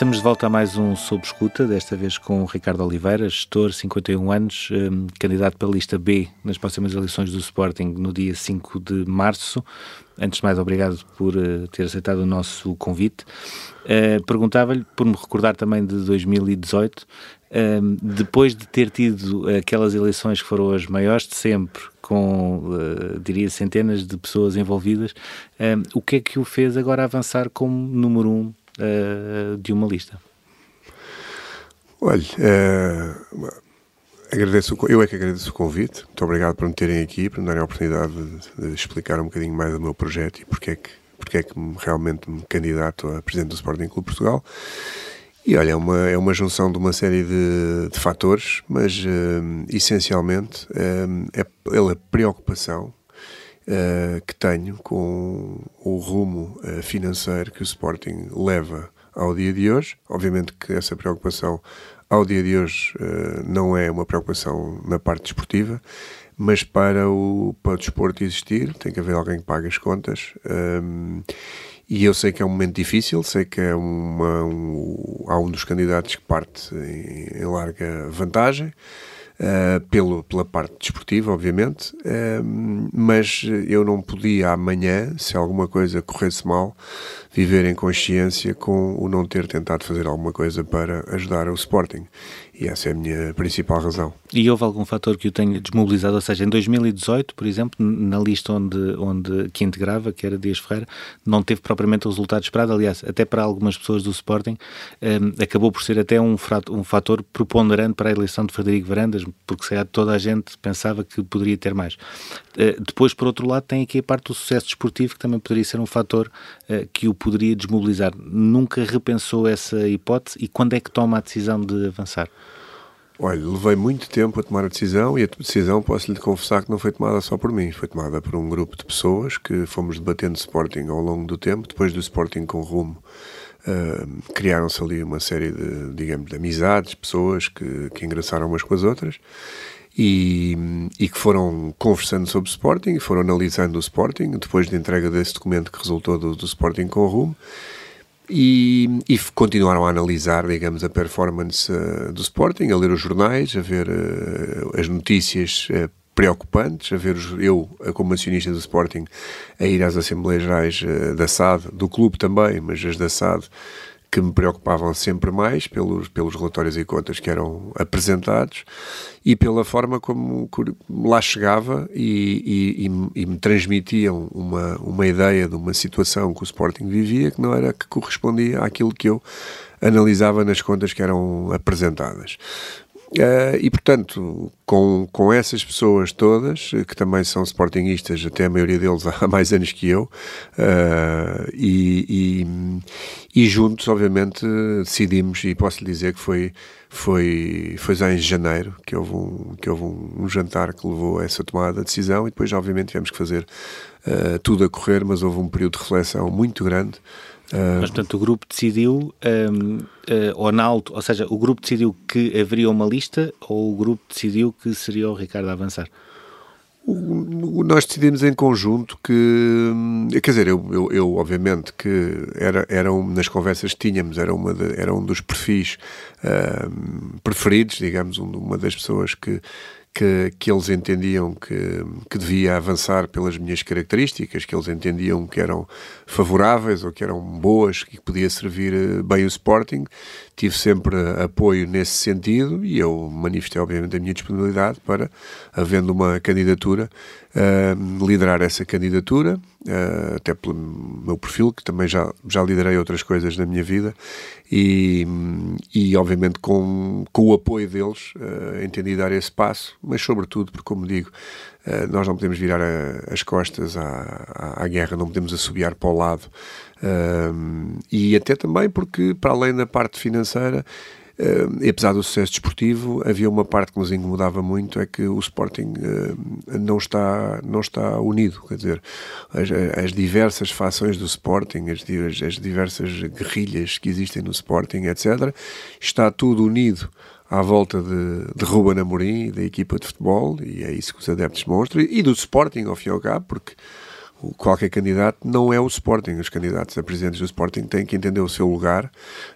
Estamos de volta a mais um Sob Escuta, desta vez com Ricardo Oliveira, gestor, 51 anos, um, candidato pela lista B nas próximas eleições do Sporting no dia 5 de março. Antes de mais, obrigado por uh, ter aceitado o nosso convite. Uh, Perguntava-lhe, por me recordar também de 2018, uh, depois de ter tido aquelas eleições que foram as maiores de sempre, com, diria, centenas de pessoas envolvidas, o que é que o fez agora avançar como número um uh, de uma lista? Olha, uh, agradeço, eu é que agradeço o convite. Muito obrigado por me terem aqui, por me darem a oportunidade de, de explicar um bocadinho mais do meu projeto e porque é que, porque é que realmente me candidato a presidente do Sporting Clube Portugal. E olha, é uma, é uma junção de uma série de, de fatores, mas uh, essencialmente uh, é pela preocupação uh, que tenho com o rumo uh, financeiro que o Sporting leva ao dia de hoje. Obviamente que essa preocupação ao dia de hoje uh, não é uma preocupação na parte desportiva, mas para o, para o desporto existir tem que haver alguém que pague as contas. Um, e eu sei que é um momento difícil, sei que é uma, um, há um dos candidatos que parte em, em larga vantagem. Uh, pelo, pela parte desportiva, obviamente, uh, mas eu não podia amanhã, se alguma coisa corresse mal, viver em consciência com o não ter tentado fazer alguma coisa para ajudar o Sporting. E essa é a minha principal razão. E houve algum fator que o tenha desmobilizado? Ou seja, em 2018, por exemplo, na lista onde, onde que integrava, que era Dias Ferreira, não teve propriamente o resultado esperado. Aliás, até para algumas pessoas do Sporting, um, acabou por ser até um, um fator preponderante para a eleição de Frederico Varandas, porque se toda a gente pensava que poderia ter mais. Uh, depois, por outro lado, tem aqui a parte do sucesso desportivo, que também poderia ser um fator uh, que o poderia desmobilizar. Nunca repensou essa hipótese e quando é que toma a decisão de avançar? Olha, levei muito tempo a tomar a decisão e a decisão, posso lhe confessar que não foi tomada só por mim, foi tomada por um grupo de pessoas que fomos debatendo Sporting ao longo do tempo, depois do Sporting com rumo. Uh, criaram-se ali uma série de, digamos, de amizades, pessoas que, que engraçaram umas com as outras e, e, que foram conversando sobre o Sporting foram analisando o Sporting depois da entrega desse documento que resultou do, do Sporting com rumo e, e, continuaram a analisar, digamos, a performance uh, do Sporting, a ler os jornais, a ver uh, as notícias uh, preocupantes, a ver os, eu, como acionista do Sporting, a ir às Assembleias Gerais da SAD, do clube também, mas as da SAD, que me preocupavam sempre mais pelos, pelos relatórios e contas que eram apresentados e pela forma como lá chegava e, e, e, me transmitiam uma, uma ideia de uma situação que o Sporting vivia que não era que correspondia àquilo que eu analisava nas contas que eram apresentadas. Uh, e portanto, com, com essas pessoas todas, que também são sportingistas, até a maioria deles há mais anos que eu, uh, e, e, e, juntos, obviamente, decidimos, e posso lhe dizer que foi, foi, foi já em janeiro que houve, um, que houve um, um jantar que levou a essa tomada de decisão, e depois, obviamente, tivemos que fazer uh, tudo a correr, mas houve um período de reflexão muito grande. Mas, portanto, o grupo decidiu, um, uh, ou na alto, ou seja, o grupo decidiu que haveria uma lista ou o grupo decidiu que seria o Ricardo a avançar? O, o, nós decidimos em conjunto que, hum, quer dizer, eu, eu, eu, obviamente que era, era um, nas conversas que tínhamos, era, uma de, era um dos perfis uh, preferidos, digamos, um, uma das pessoas que que, que eles entendiam que, que devia avançar pelas minhas características, que eles entendiam que eram favoráveis ou que eram boas, que podia servir eh, bem o Sporting. Tive sempre apoio nesse sentido e eu manifestei, obviamente, a minha disponibilidade para, havendo uma candidatura, uh, liderar essa candidatura, uh, até pelo meu perfil, que também já, já liderei outras coisas na minha vida, e, e obviamente com, com o apoio deles uh, entendi dar esse passo, mas sobretudo porque, como digo, nós não podemos virar a, as costas à, à, à, guerra, não podemos assobiar para o lado, uh, e até também porque, para além da parte financeira, e apesar do sucesso desportivo, havia uma parte que nos incomodava muito, é que o Sporting uh, não, está, não está unido, quer dizer, as, as diversas fações do Sporting, as, as, diversas guerrilhas que existem no Sporting, etc., está tudo unido à volta de, de Ruben Amorim e da equipa de futebol, e é isso que os adeptos mostram, e do Sporting, ao fim e ao cabo, porque qualquer candidato não é o Sporting. Os candidatos a presidentes do Sporting têm que entender o seu lugar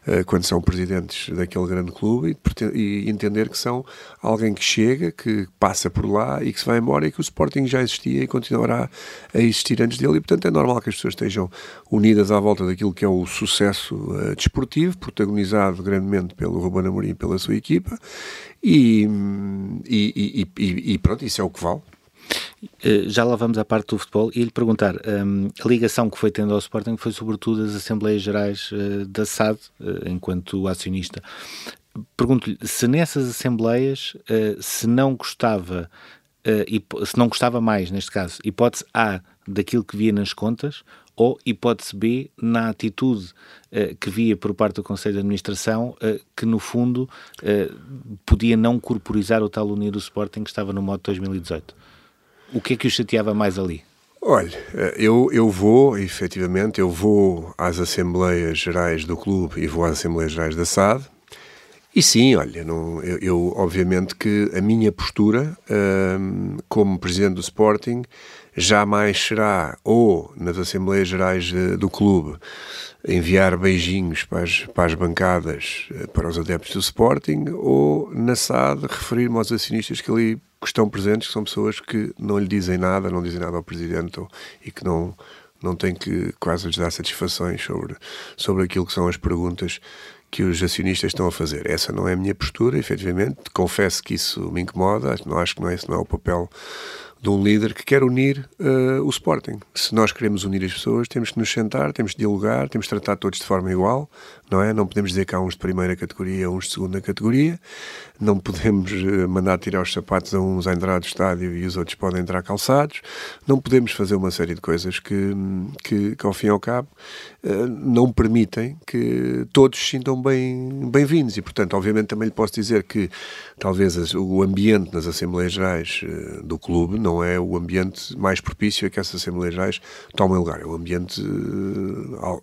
uh, quando são presidentes daquele grande clube e, e, entender que são alguém que chega, que passa por lá e que se vai embora e que o Sporting já existia e continuará a existir antes dele. E, portanto, é normal que as pessoas estejam unidas à volta daquilo que é o sucesso uh, desportivo, protagonizado grandemente pelo Ruben Amorim e pela sua equipa. E, e, e, pronto, isso é o que vale. Eh, já lá vamos à parte do futebol e lhe perguntar, um, a ligação que foi tendo ao Sporting foi sobretudo as Assembleias Gerais uh, da SAD, uh, enquanto acionista. Pergunto-lhe se nessas Assembleias, uh, se não gostava, se não gostava mais, neste caso, hipótese A, daquilo que via nas contas, ou hipótese B, na atitude que via por parte do Conselho de Administração, que no fundo podia não corporizar o tal Unir do Sporting que estava no modo 2018. O que é que o chateava mais ali? Olha, eu, eu vou, efetivamente, eu vou às Assembleias Gerais do Clube e vou às Assembleias Gerais da SAD. E sim, olha, não, eu, eu obviamente que a minha postura hum, como Presidente do Sporting jamais será ou nas Assembleias Gerais do clube enviar beijinhos para as, para as bancadas eh, para os adeptos do Sporting ou na SAD referir-me aos acionistas que ali estão presentes, que são pessoas que não lhe dizem nada, não dizem nada ao Presidente ou, e que não, não têm que quase lhes dar satisfações sobre, sobre aquilo que são as perguntas que os acionistas estão a fazer. Essa não é a minha postura, efetivamente. Confesso que isso me incomoda, não acho que não é, esse não é o papel de um líder que quer unir uh, o Sporting. Se nós queremos unir as pessoas, temos que nos sentar, temos que dialogar, temos que tratar todos de forma igual, não é? Não podemos dizer que há uns de primeira categoria, uns de segunda categoria, não podemos uh, mandar tirar os sapatos a uns à entrada do estádio e os outros podem entrar calçados, não podemos fazer uma série de coisas que, que, que ao fim e ao cabo, uh, não permitem que todos se sintam bem, bem-vindos. E, portanto, obviamente também lhe posso dizer que talvez o ambiente nas Assembleias Gerais do clube não é o ambiente mais propício a que essas Assembleias Gerais tomem lugar. É um ambiente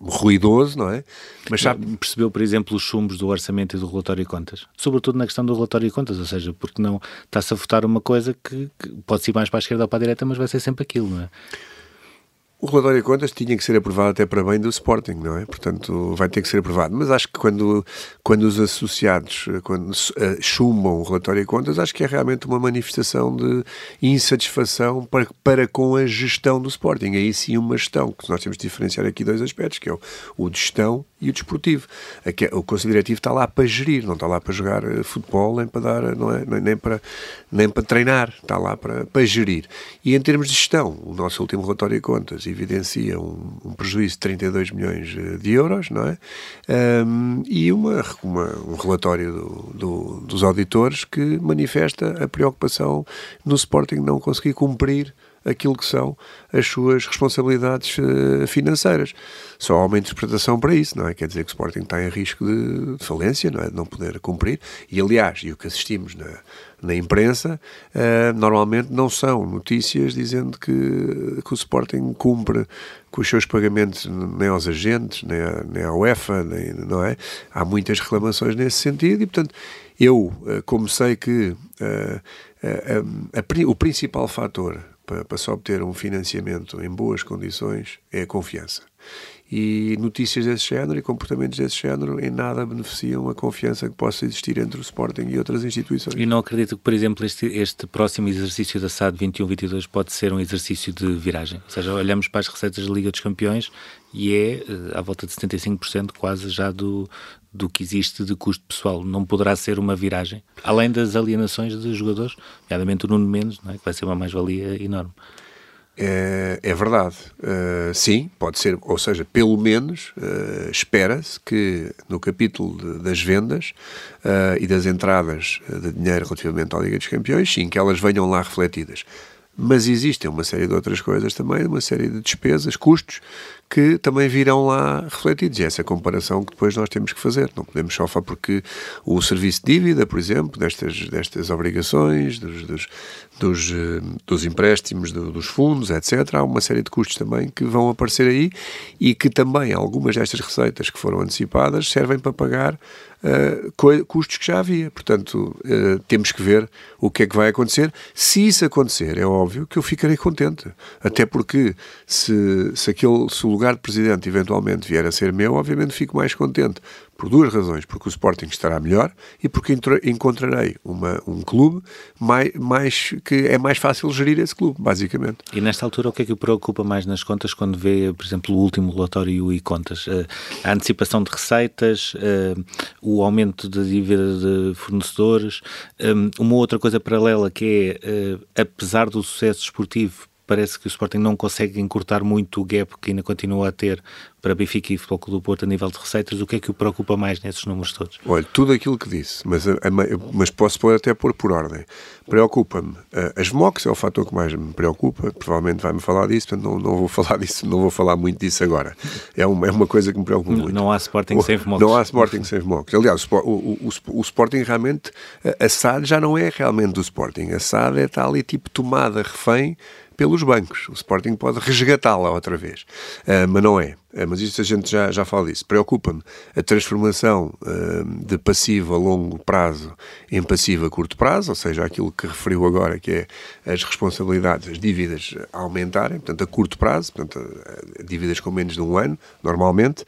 ruidoso, não é? Mas sabe... Percebeu, por exemplo, os chumbos do orçamento e do relatório de contas? Sobretudo na questão do relatório de contas, ou seja, porque não está-se a votar uma coisa que, que pode ser mais para a esquerda ou para a direita, mas vai ser sempre aquilo, não é? O relatório de contas tinha que ser aprovado até para bem do Sporting, não é? Portanto, vai ter que ser aprovado. Mas acho que quando, quando os associados quando uh, chumbam o relatório de contas, acho que é realmente uma manifestação de insatisfação para, para com a gestão do Sporting. Aí sim uma gestão, que nós temos de diferenciar aqui dois aspectos, que é o, o de gestão e o desportivo. Aqui, o Conselho Diretivo está lá para gerir, não está lá para jogar eh, futebol, nem para dar, não é? nem, para, nem para treinar, está lá para, para gerir. E em termos de gestão, o nosso último relatório de contas evidencia um, um prejuízo de 32 milhões eh, de euros, não é? Um, e uma, uma, um relatório do, do, dos auditores que manifesta a preocupação no Sporting não conseguir cumprir aquilo que são as suas responsabilidades uh, financeiras. Só há uma interpretação para isso, não é? Quer dizer que o Sporting está em risco de, de falência, não é? De não poder cumprir. E, aliás, e o que assistimos na, na imprensa, uh, normalmente não são notícias dizendo que, que o Sporting cumpre com os seus pagamentos nem aos agentes, nem, à, nem à UEFA, nem, não é? Há muitas reclamações nesse sentido e, portanto, eu, uh, como sei que uh, a, o principal fator para, para se obter um financiamento em boas condições é a confiança. E notícias desse género e comportamentos desse género em nada beneficiam a confiança que possa existir entre o Sporting e outras instituições. E não acredito que, por exemplo, este, este próximo exercício da SAD 21-22 pode ser um exercício de viragem. Ou seja, olhamos para as receitas da Liga dos Campeões e é uh, à volta de 75% quase já do, do que existe de custo pessoal. Não poderá ser uma viragem, além das alienações de jogadores, nomeadamente o Nuno Mendes, é? que vai ser uma mais-valia enorme. É, é verdade. Uh, sim, pode ser, ou seja, pelo menos uh, espera-se que no capítulo de, das vendas uh, e das entradas de dinheiro relativamente à Liga dos Campeões, sim, que elas venham lá refletidas. Mas existem uma série de outras coisas também, uma série de despesas, custos, que também virão lá refletidos. E essa comparação que depois nós temos que fazer. Não podemos só falar porque o serviço de dívida, por exemplo, destas, destas obrigações, dos, dos, dos, eh, dos empréstimos do, dos fundos, etc. Há uma série de custos também que vão aparecer aí e que também algumas destas receitas que foram antecipadas servem para pagar uh, custos que já havia. Portanto, uh, temos que ver o que é que vai acontecer. Se isso acontecer, é óbvio que eu ficarei contente. Até porque se, se, aquele, se o lugar de presidente eventualmente vier a ser meu, obviamente fico mais contente por duas razões. Porque o Sporting estará melhor e porque encontrarei uma, um clube mais, mais, que é mais fácil gerir esse clube, basicamente. E nesta altura, o que é que o preocupa mais nas contas quando vê, por exemplo, o último relatório e contas? Uh, a antecipação de receitas, uh, o aumento da dívida de fornecedores, eh, uma outra coisa paralela que é, apesar do sucesso esportivo, parece que o Sporting não consegue encurtar muito o gap que ainda continua a ter para Benfica e Futebol Clube do Porto a nível de receitas. O que é que o preocupa mais nesses números todos? Olha, tudo aquilo que disse, mas, mas posso até pôr por ordem. Preocupa-me. Eh, as MOCs é o fator que mais me preocupa, provavelmente vai-me falar disso, portanto não, não vou falar disso, não vou falar muito disso agora. É uma, é uma coisa que me preocupa muito. Não há Sporting o, sem MOCs. Não há Sporting sem MOCs. Aliás, o, o, o, o, Sporting realmente, a SAD já não é realmente do Sporting. A SAD é, está ali tipo tomada refém pelos bancos. O Sporting pode resgatá-la outra vez, uh, mas não é. É, mas isso a gente já, já fala disso. Preocupa-me a transformação uh, de passivo a longo prazo em passivo a curto prazo, ou seja, aquilo que referiu agora, que é as responsabilidades, as dívidas aumentarem, portanto, a curto prazo, portanto, dívidas com menos de um ano, normalmente.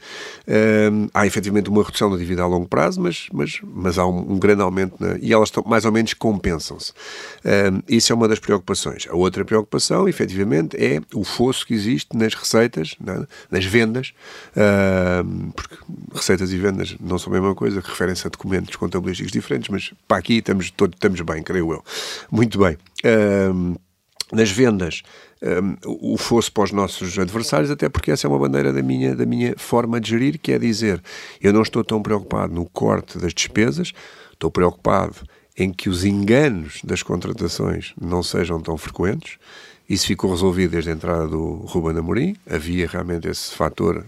Uh, há efetivamente uma redução da dívida a longo prazo, mas, mas, mas há um, um grande aumento na, e elas estão, mais ou menos compensam-se. Uh, isso é uma das preocupações. A outra preocupação, efetivamente, é o fosso que existe nas receitas, é? nas vendas uh, porque receitas e vendas não são a mesma coisa, referem-se a documentos contabilísticos diferentes, mas para aqui estamos, todos, estamos bem, creio eu. Muito bem. Uh, nas vendas, um, o fosse para os nossos adversários, até porque essa é uma bandeira da minha, da minha forma de gerir, que é dizer, eu não estou tão preocupado no corte das despesas, estou preocupado em que os enganos das contratações não sejam tão frequentes isso ficou resolvido desde a entrada do Ruben Amorim. Havia realmente esse fator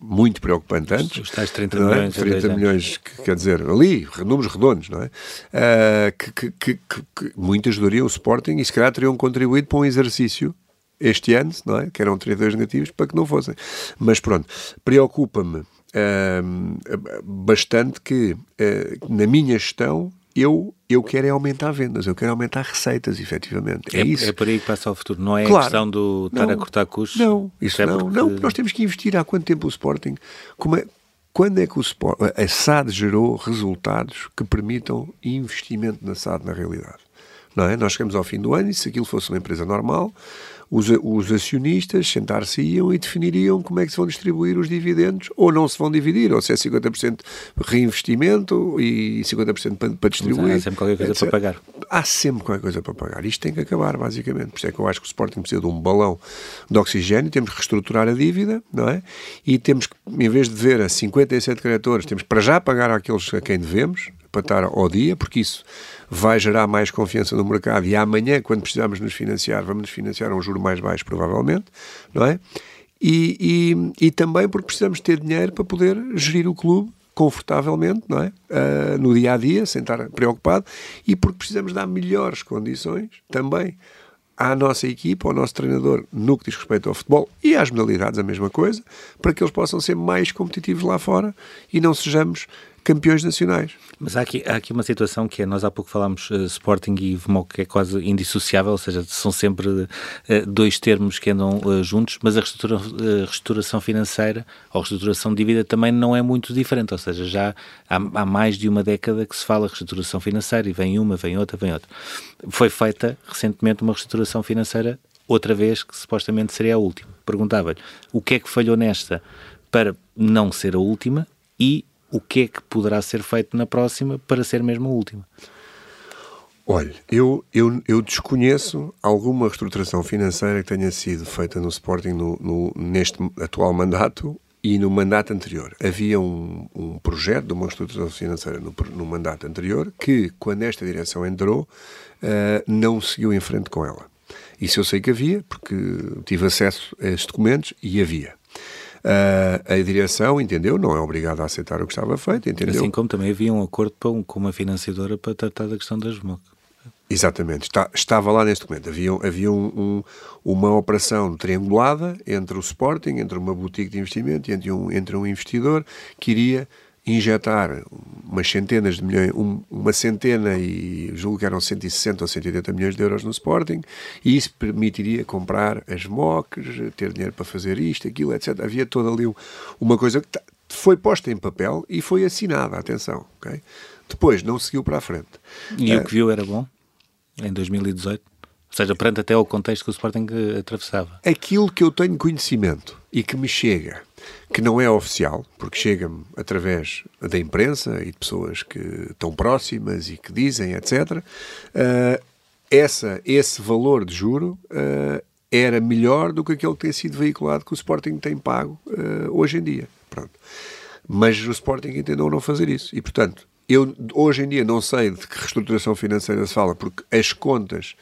muito preocupante antes. Os tais 30 é? milhões. 30 milhões, que, quer dizer, ali, números redondos, não é? Uh, que, que, que, que, muito ajudariam o Sporting e se calhar teriam contribuído para um exercício este ano, não é? Que eram 32 negativos, para que não fossem. Mas pronto, preocupa-me uh, bastante que, uh, na minha gestão, eu, eu quero é aumentar vendas, eu quero aumentar receitas, efetivamente. É, é isso. É por aí que passa o futuro, não é claro, a questão do estar não, a cortar custos? Não, isso não, porque... não, nós temos que investir há quanto tempo o Sporting? Como é, quando é que o Sporting, a SAD gerou resultados que permitam investimento na SAD na realidade? Não é? Nós chegamos ao fim do ano e se aquilo fosse uma empresa normal, os, os acionistas sentar-se-iam e definiriam como é que se vão distribuir os dividendos, ou não se vão dividir, ou se é 50% reinvestimento e 50% para, para distribuir. há sempre qualquer coisa para pagar. Há sempre qualquer coisa para pagar. Isto tem que acabar, basicamente. Por isso é que eu acho que o Sporting precisa de um balão de oxigênio, temos que reestruturar a dívida, não é? E temos que, em vez de ver a 57 credores, temos para já pagar àqueles a quem devemos, para estar ao dia, porque isso vai gerar mais confiança no mercado e amanhã, quando precisarmos nos financiar, vamos nos financiar a um juro mais baixo, provavelmente, não é? E, e, e também porque precisamos ter dinheiro para poder gerir o clube confortavelmente, não é? Uh, no dia a dia, sem estar preocupado, e porque precisamos dar melhores condições também à nossa equipa, ao nosso treinador, no que diz respeito ao futebol e às modalidades, a mesma coisa, para que eles possam ser mais competitivos lá fora e não sejamos campeões nacionais. Mas há aqui, há aqui uma situação que é, nós há pouco falámos uh, Sporting e VMOC, que é quase indissociável, ou seja, são sempre uh, dois termos que andam uh, juntos, mas a reestrutura, reestruturação financeira ou reestruturação de dívida também não é muito diferente, ou seja, já há, há mais de uma década que se fala reestruturação financeira e vem uma, vem outra, vem outra. Foi feita recentemente uma reestruturação financeira outra vez, que supostamente seria a última. Perguntava-lhe o que é que falhou nesta para não ser a última e o que é que poderá ser feito na próxima para ser mesmo a última? Olha, eu, eu, eu desconheço alguma reestruturação financeira que tenha sido feita no Sporting no, no, neste atual mandato e no mandato anterior. Havia um, um projeto de uma reestruturação financeira no, no, mandato anterior que, quando esta direção entrou, uh, não seguiu em frente com ela. Isso eu sei que havia, porque tive acesso a estes documentos e havia. Uh, a direção entendeu, não é obrigada a aceitar o que estava feito, entendeu? Assim como também havia um acordo com, com uma financiadora para tratar da questão das MOC. Exatamente, Está, estava lá neste documento. Havia, havia um, um, uma operação triangulada entre o Sporting, entre uma boutique de investimento e entre um, entre um investidor que iria injetar umas centenas de milhões, um, uma centena e julgo que eram 160 ou 180 milhões de euros no Sporting, e isso permitiria comprar as MOCs, ter dinheiro para fazer isto, aquilo, etc. Havia toda ali uma coisa que foi posta em papel e foi assinada, atenção, ok? Depois não seguiu para a frente. E o que viu era bom? Em 2018? Ou seja, perante até o contexto que o Sporting atravessava. Aquilo que eu tenho conhecimento e que me chega que não é oficial, porque chega-me através da imprensa e de pessoas que estão próximas e que dizem, etc., uh, eh, essa, esse valor de juro uh, era melhor do que aquele que tem sido veiculado que o Sporting tem pago uh, hoje em dia. Pronto. Mas o Sporting entendeu não fazer isso. E, portanto, eu hoje em dia não sei de que reestruturação financeira se fala, porque as contas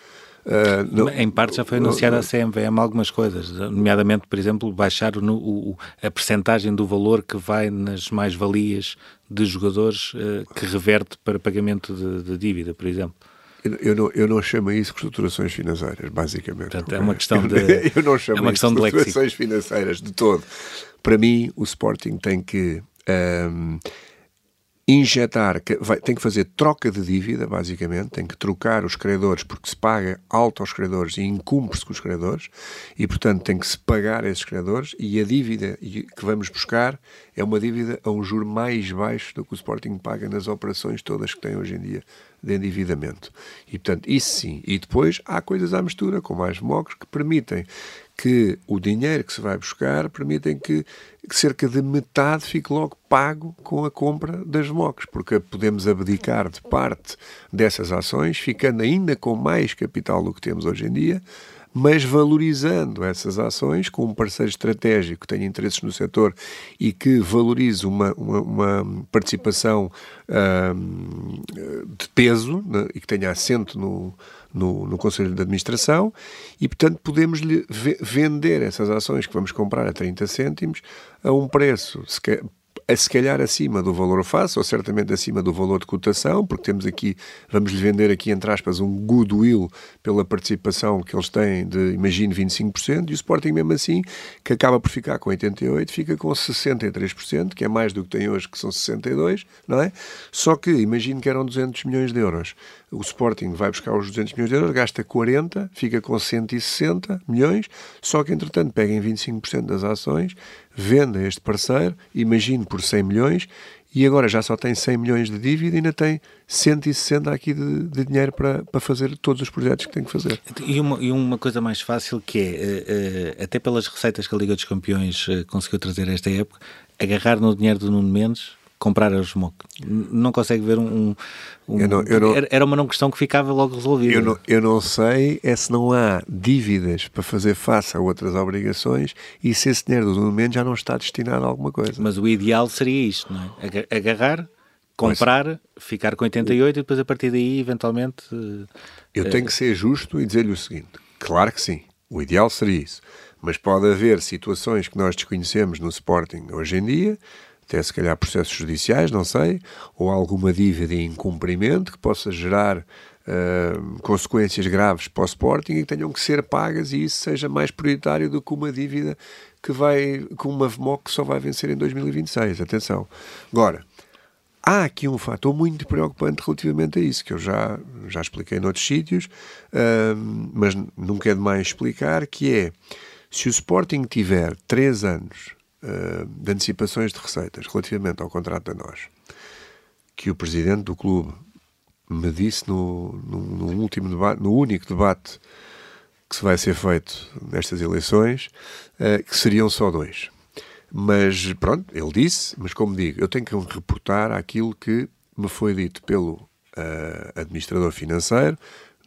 Uh, não, em parte já foi anunciada a CMVM algumas coisas, nomeadamente, por exemplo, baixar o, o, a percentagem do valor que vai nas mais-valias de jogadores uh, que reverte para pagamento de, de dívida, por exemplo. Eu não, eu não chamo isso de reestruturações financeiras, basicamente. Portanto, é uma questão de. Eu não chamo é uma questão de reestruturações financeiras de todo. Para mim, o Sporting tem que. Um, injetar, vai, tem que fazer troca de dívida, basicamente, tem que trocar os credores, porque se paga alto aos credores e incumpre-se com os credores, e portanto tem que se pagar esses credores, e a dívida que vamos buscar é uma dívida a um juro mais baixo do que o Sporting paga nas operações todas que tem hoje em dia de endividamento. E portanto, isso sim. E depois há coisas à mistura, como as MOCs, que permitem que o dinheiro que se vai buscar permitem que, cerca de metade fique logo pago com a compra das MOCs, porque podemos abdicar de parte dessas ações, ficando ainda com mais capital do que temos hoje em dia, mas valorizando essas ações com um parceiro estratégico que tenha interesses no setor e que valorize uma, uma, uma participação hum, de peso né, e que tenha assento no, no, no Conselho de Administração e, portanto, podemos lhe vender essas ações que vamos comprar a 30 cêntimos a um preço a se calhar acima do valor face, ou certamente acima do valor de cotação, porque temos aqui, vamos lhe vender aqui, entre aspas, um goodwill pela participação que eles têm de, imagine, 25%, e o Sporting mesmo assim, que acaba por ficar com 88%, fica com 63%, que é mais do que tem hoje, que são 62%, não é? Só que, imagine que eram 200 milhões de euros. O Sporting vai buscar os 200 milhões de euros, gasta 40, fica com 160 milhões, só que, entretanto, pega em 25% das ações, vende este parceiro, imagine por 100 milhões, e agora já só tem 100 milhões de dívida e ainda tem 160 aqui de, de dinheiro para, para fazer todos os projetos que tem que fazer. E uma, e uma coisa mais fácil que é, uh, uh, até pelas receitas que a Liga dos Campeões uh, conseguiu trazer esta época, agarrar no dinheiro do Nuno Mendes comprar a Smoke. Não consegue ver um. um eu não, eu não, era uma não questão que ficava logo resolvida. Eu não, eu não sei é se não há dívidas para fazer face a outras obrigações e se esse dinheiro do momento já não está destinado a alguma coisa. Mas o ideal seria isto, não é? Agarrar, comprar, Mas, ficar com 88 e depois a partir daí, eventualmente. Eu uh, tenho que ser justo e dizer-lhe o seguinte: claro que sim, o ideal seria isso. Mas pode haver situações que nós desconhecemos no Sporting hoje em dia até se calhar processos judiciais, não sei, ou alguma dívida em incumprimento que possa gerar uh, consequências graves para o Sporting e que tenham que ser pagas e isso seja mais prioritário do que uma dívida que vai com uma VMOC que só vai vencer em 2026. Atenção. Agora, há aqui um fator muito preocupante relativamente a isso, que eu já, já expliquei noutros sítios, uh, mas nunca é demais explicar, que é, se o Sporting tiver três anos uh, de antecipações de receitas relativamente ao contrato da nós, que o presidente do clube me disse no, no, no, último debate, no único debate que se vai ser feito nestas eleições, uh, que seriam só dois. Mas pronto, ele disse, mas como digo, eu tenho que reportar aquilo que me foi dito pelo uh, administrador financeiro,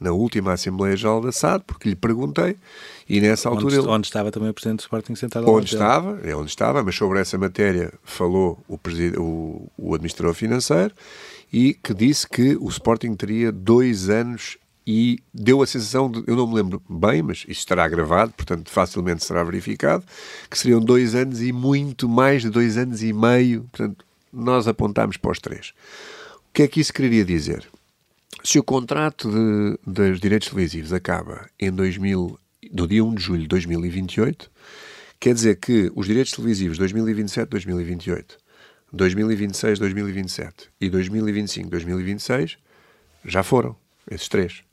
na última Assembleia Geral da SAD, porque lhe perguntei, e nessa altura... Onde, ele, onde estava também o Presidente do Sporting sentado Onde estava, é onde estava, mas sobre essa matéria falou o, o, o Administrador Financeiro, e que disse que o Sporting teria dois anos e deu a sensação, de, eu não me lembro bem, mas isso estará gravado, portanto facilmente será verificado, que seriam dois anos e muito mais de dois anos e meio, portanto nós apontámos para os três. O que é que isso queria dizer? Se o contrato de, dos direitos televisivos acaba em 2000, do dia 1 de julho de 2028, quer dizer que os direitos televisivos 2027-2028, 2026-2027 e 2025-2026 já foram, esses três.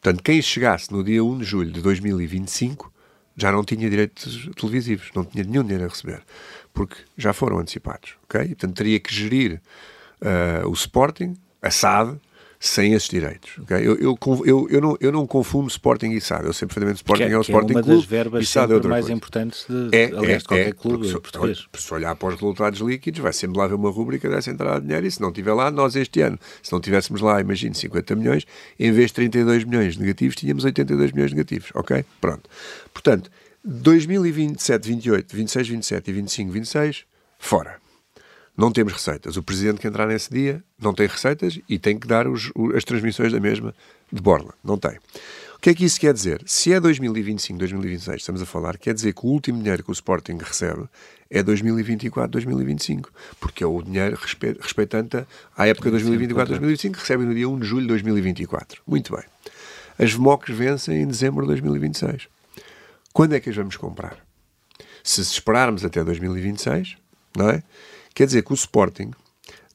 Portanto, quem chegasse no dia 1 de julho de 2025 já não tinha direitos televisivos, não tinha nenhum dinheiro a receber, porque já foram antecipados, ok? Portanto, teria que gerir uh, o Sporting, a SAD, sem esses direitos. Okay? Eu, eu, eu, eu, não, eu não confundo Sporting e SAD. Eu sei perfeitamente Sporting que é, o Sporting é uma Clube. das verbas e SAD é outra mais coisa. importantes de, é, aliás, é, de qualquer é, clube português. Se, se olhar para os resultados líquidos, vai sempre lá haver uma rúbrica dessa entrada de dinheiro e se não tiver lá, nós este ano, se não tivéssemos lá, imagine, 50 milhões, em vez de 32 milhões negativos, tínhamos 82 milhões negativos. Ok? Pronto. Portanto, 2027, 28, 26, 27 e 25, 26, fora não temos receitas. O presidente que entrar nesse dia não tem receitas e tem que dar os, as transmissões da mesma de borla. Não tem. O que é que isso quer dizer? Se é 2025, 2026, estamos a falar, quer dizer que o último dinheiro que o Sporting recebe é 2024, 2025, porque é o dinheiro respeitante à época 2024, 2025, que recebe no dia 1 de julho de 2024. Muito bem. As VMOCs vencem em dezembro de 2026. Quando é que as vamos comprar? Se esperarmos até 2026, não é? Quer dizer que o Sporting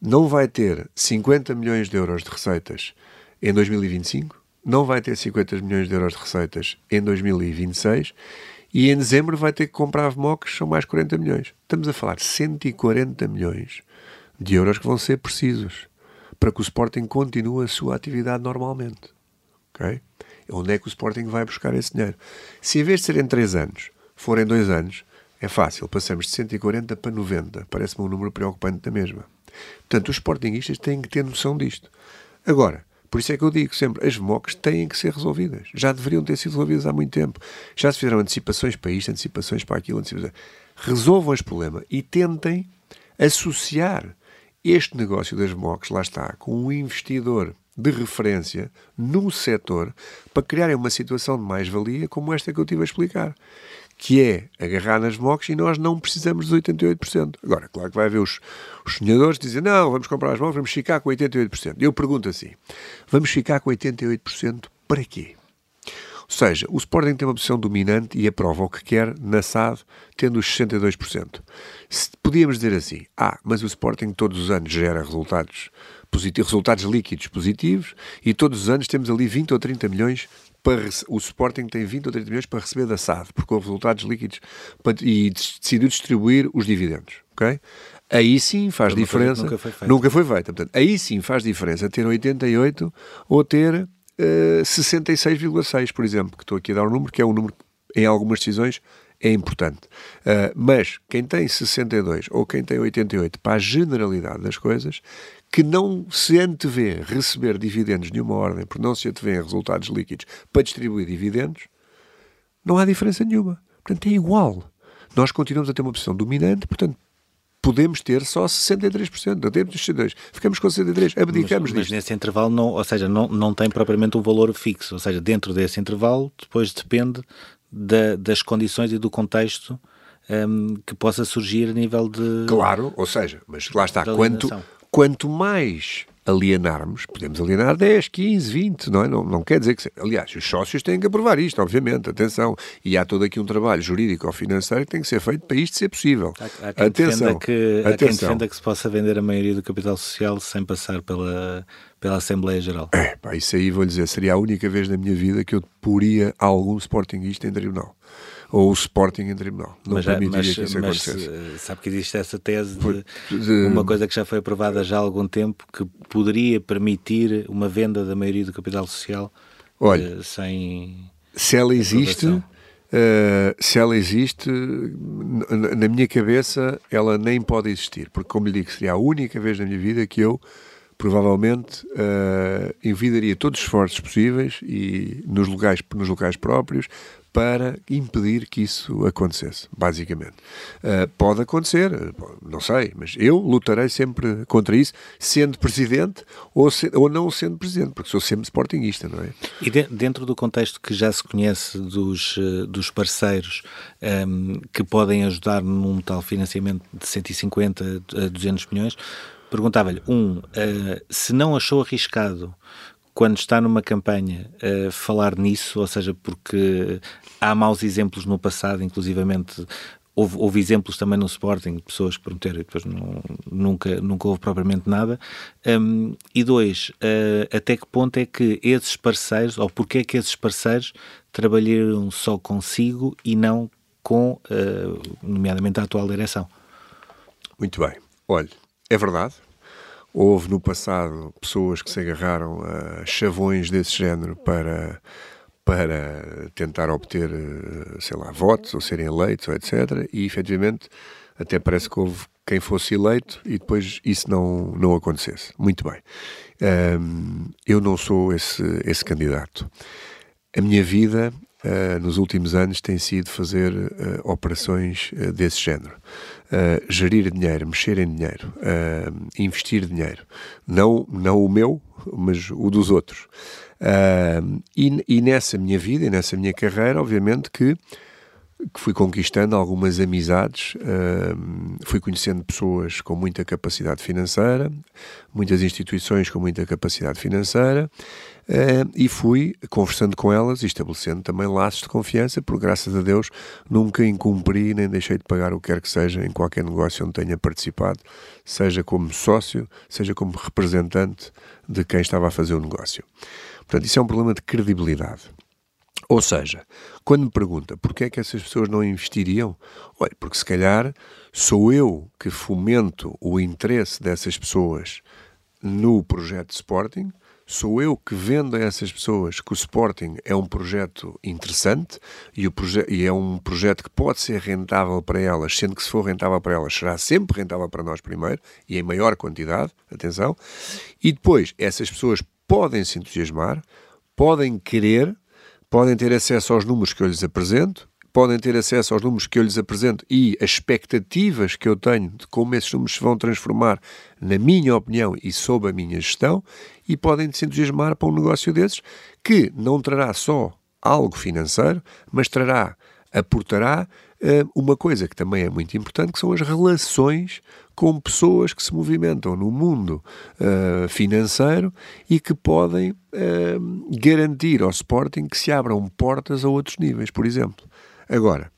não vai ter 50 milhões de euros de receitas em 2025, não vai ter 50 milhões de euros de receitas em 2026 e em dezembro vai ter que comprar VMOCs, são mais 40 milhões. Estamos a falar de 140 milhões de euros que vão ser precisos para que o Sporting continue a sua atividade normalmente. Okay? Onde é que o Sporting vai buscar esse dinheiro? Se em vez de ser em 3 anos, for em 2 anos, é fácil, passamos de 140 para 90. Parece-me um número preocupante da mesma. Portanto, os sportinguistas têm que ter noção disto. Agora, por isso é que eu digo sempre, as VMOCs têm que ser resolvidas. Já deveriam ter sido resolvidas há muito tempo. Já se fizeram antecipações para isto, antecipações para aquilo, antecipações... Resolvam este problema e tentem associar este negócio das VMOCs, lá está, com um investidor de referência no setor para criarem uma situação de mais-valia como esta que eu tive a explicar que é agarrar nas MOCs e nós não precisamos dos 88%. Agora, claro que vai haver os, os sonhadores que dizem não, vamos comprar as MOCs, vamos ficar com 88%. Eu pergunto assim, vamos ficar com 88% para quê? Ou seja, o Sporting tem uma posição dominante e aprova o que quer na SAD, tendo os 62%. Se podíamos dizer assim, ah, mas o Sporting todos os anos gera resultados positivos, resultados líquidos positivos e todos os anos temos ali 20 ou 30 milhões para o Sporting tem 20 ou 30 milhões para receber da SAD, porque houve resultados líquidos e decidiu distribuir os dividendos, ok? Aí sim faz diferença. Nunca foi feita. Nunca foi feita. Portanto, aí sim faz diferença ter 88 ou ter uh, eh, 66,6, por exemplo, que estou aqui a dar um número, que é um número em algumas decisões é importante. Uh, mas quem tem 62 ou quem tem 88, para a generalidade das coisas, que não se antevê receber dividendos de nenhuma ordem, porque não se antevê resultados líquidos para distribuir dividendos, não há diferença nenhuma. Portanto, é igual. Nós continuamos a ter uma posição dominante, portanto, podemos ter só 63%, não temos 62%, ficamos com 63%, abdicamos mas, disto. Mas nesse intervalo, não, ou seja, não, não tem propriamente um valor fixo, ou seja, dentro desse intervalo, depois depende da, das condições e do contexto um, que possa surgir a nível de. Claro, ou seja, mas lá está, quanto, quanto mais alienarmos, podemos alienar 10, 15, 20, não é? Não, não quer dizer que. Aliás, os sócios têm que aprovar isto, obviamente, atenção. E há todo aqui um trabalho jurídico ou financeiro que tem que ser feito para isto ser possível. Há, há quem atenção. Que, atenção. Há quem defenda que se possa vender a maioria do capital social sem passar pela, pela Assembleia Geral. É, pá, isso aí vou dizer, seria a única vez na minha vida que eu poria algum Sportingista em tribunal ou o Sporting em tribunal. Não mas, permitiria mas, que isso acontecesse. Eh, sabe que existe essa tese de, de, uma coisa que já foi aprovada já há algum tempo que poderia permitir uma venda da maioria do capital social Olha, uh, sem. Se ela existe. Uh, se ela existe, na minha cabeça, ela nem pode existir, porque, como lhe digo, seria a única vez na minha vida que eu provavelmente uh, envidaria todos os esforços possíveis e nos locais, nos locais próprios para impedir que isso acontecesse, basicamente. Uh, pode acontecer, não sei, mas eu lutarei sempre contra isso, sendo presidente ou, se, ou não sendo presidente, porque sou sempre sportinguista, não é? E de, dentro do contexto que já se conhece dos, eh, dos parceiros um, que podem ajudar num tal financiamento de 150 a 200 milhões, perguntava-lhe, um, uh, se não achou arriscado quando está numa campanha uh, falar nisso, ou seja, porque há maus exemplos no passado, inclusivamente houve, houve exemplos também no Sporting de pessoas que prometeram e depois não, nunca, nunca houve propriamente nada. Um, e dois, uh, até que ponto é que esses parceiros, ou porque é que esses parceiros trabalharam só consigo e não com, uh, nomeadamente, a atual direção? Muito bem. Olha, é verdade. Houve no passado pessoas que se agarraram a chavões desse género para, para tentar obter, eh, sei lá, votos ou serem eleitos, etc. E efetivamente até parece que houve quem fosse eleito e depois isso não, não acontecesse. Muito bem. Um, eu não sou esse, esse candidato. A minha vida uh, nos últimos anos tem sido fazer uh, operações uh, desse género. Gerir dinheiro, mexer em dinheiro, investir dinheiro. Não, não o meu, mas o dos outros. E, e, nessa minha vida e nessa minha carreira, obviamente que que fui conquistando algumas amizades, uh, fui conhecendo pessoas com muita capacidade financeira, muitas instituições com muita capacidade financeira, uh, e fui conversando com elas e estabelecendo também laços de confiança, porque graças a Deus nunca incumpri nem deixei de pagar o que quer que seja em qualquer negócio onde tenha participado, seja como sócio, seja como representante de quem estava a fazer o negócio. Portanto, isso é um problema de credibilidade. Ou seja, quando me pergunta porquê é que essas pessoas não investiriam, olha, porque se calhar sou eu que fomento o interesse dessas pessoas no projeto Sporting, sou eu que vendo a essas pessoas que o Sporting é um projeto interessante e, o e é um projeto que pode ser rentável para elas, sendo que se for rentável para elas, será sempre rentável para nós primeiro e em maior quantidade, atenção, e depois essas pessoas podem se entusiasmar, podem querer podem ter acesso aos números que eu lhes apresento, podem ter acesso aos números que eu lhes apresento e as expectativas que eu tenho de como esses números se vão transformar, na minha opinião e sob a minha gestão, e podem se entusiasmar para um negócio desses que não trará só algo financeiro, mas trará, aportará uh, uma coisa que também é muito importante, que são as relações com pessoas que se movimentam no mundo uh, financeiro e que podem uh, garantir ao Sporting que se abram portas a outros níveis, por exemplo. Agora,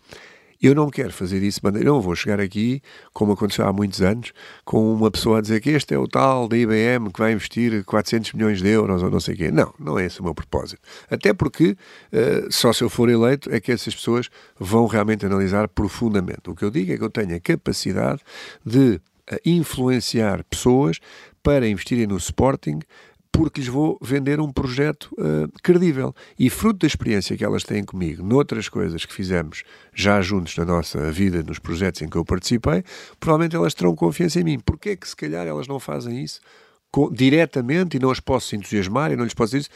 eu não quero fazer isso, eu não vou chegar aqui, como aconteceu há muitos anos, com uma pessoa a dizer que este é o tal da IBM que vai investir 400 milhões de euros ou não sei o quê. Não, não é esse o meu propósito. Até porque, uh, só se eu for eleito, é que essas pessoas vão realmente analisar profundamente. O que eu digo é que eu tenho a capacidade de eh, influenciar pessoas para investirem no Sporting porque lhes vou vender um projeto uh, credível. E fruto da experiência que elas têm comigo, noutras coisas que fizemos já juntos na nossa vida, nos projetos em que eu participei, provavelmente elas terão confiança em mim. Porquê é que se calhar elas não fazem isso com, diretamente e não as posso entusiasmar e não lhes posso dizer?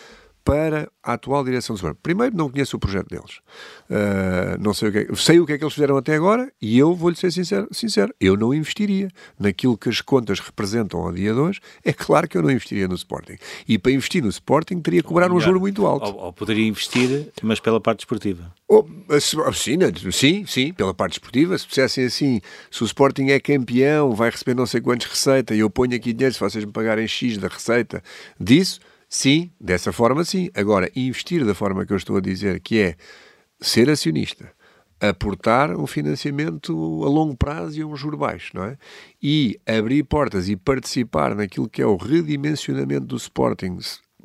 Para a atual direção do Sport. Primeiro, não conheço o projeto deles. Uh, não sei o que é, sei o que é que eles fizeram até agora e eu vou-lhe ser sincero, sincero, eu não investiria naquilo que as contas representam ao dia de hoje. É claro que eu não investiria no Sporting. E para investir no Sporting teria que cobrar um juro muito alto. Ou, ou, poderia investir, mas pela parte esportiva. Oh, sim, sim, sim, pela parte esportiva. Se dissessem assim, se o Sporting é campeão, vai receber não sei quantos receita e eu ponho aqui dinheiro se vocês me pagarem X da receita disso, Sim, dessa forma sim. Agora, investir da forma que eu estou a dizer, que é ser acionista, aportar um financiamento a longo prazo e um juro baixo, não é? E abrir portas e participar naquilo que é o redimensionamento do Sporting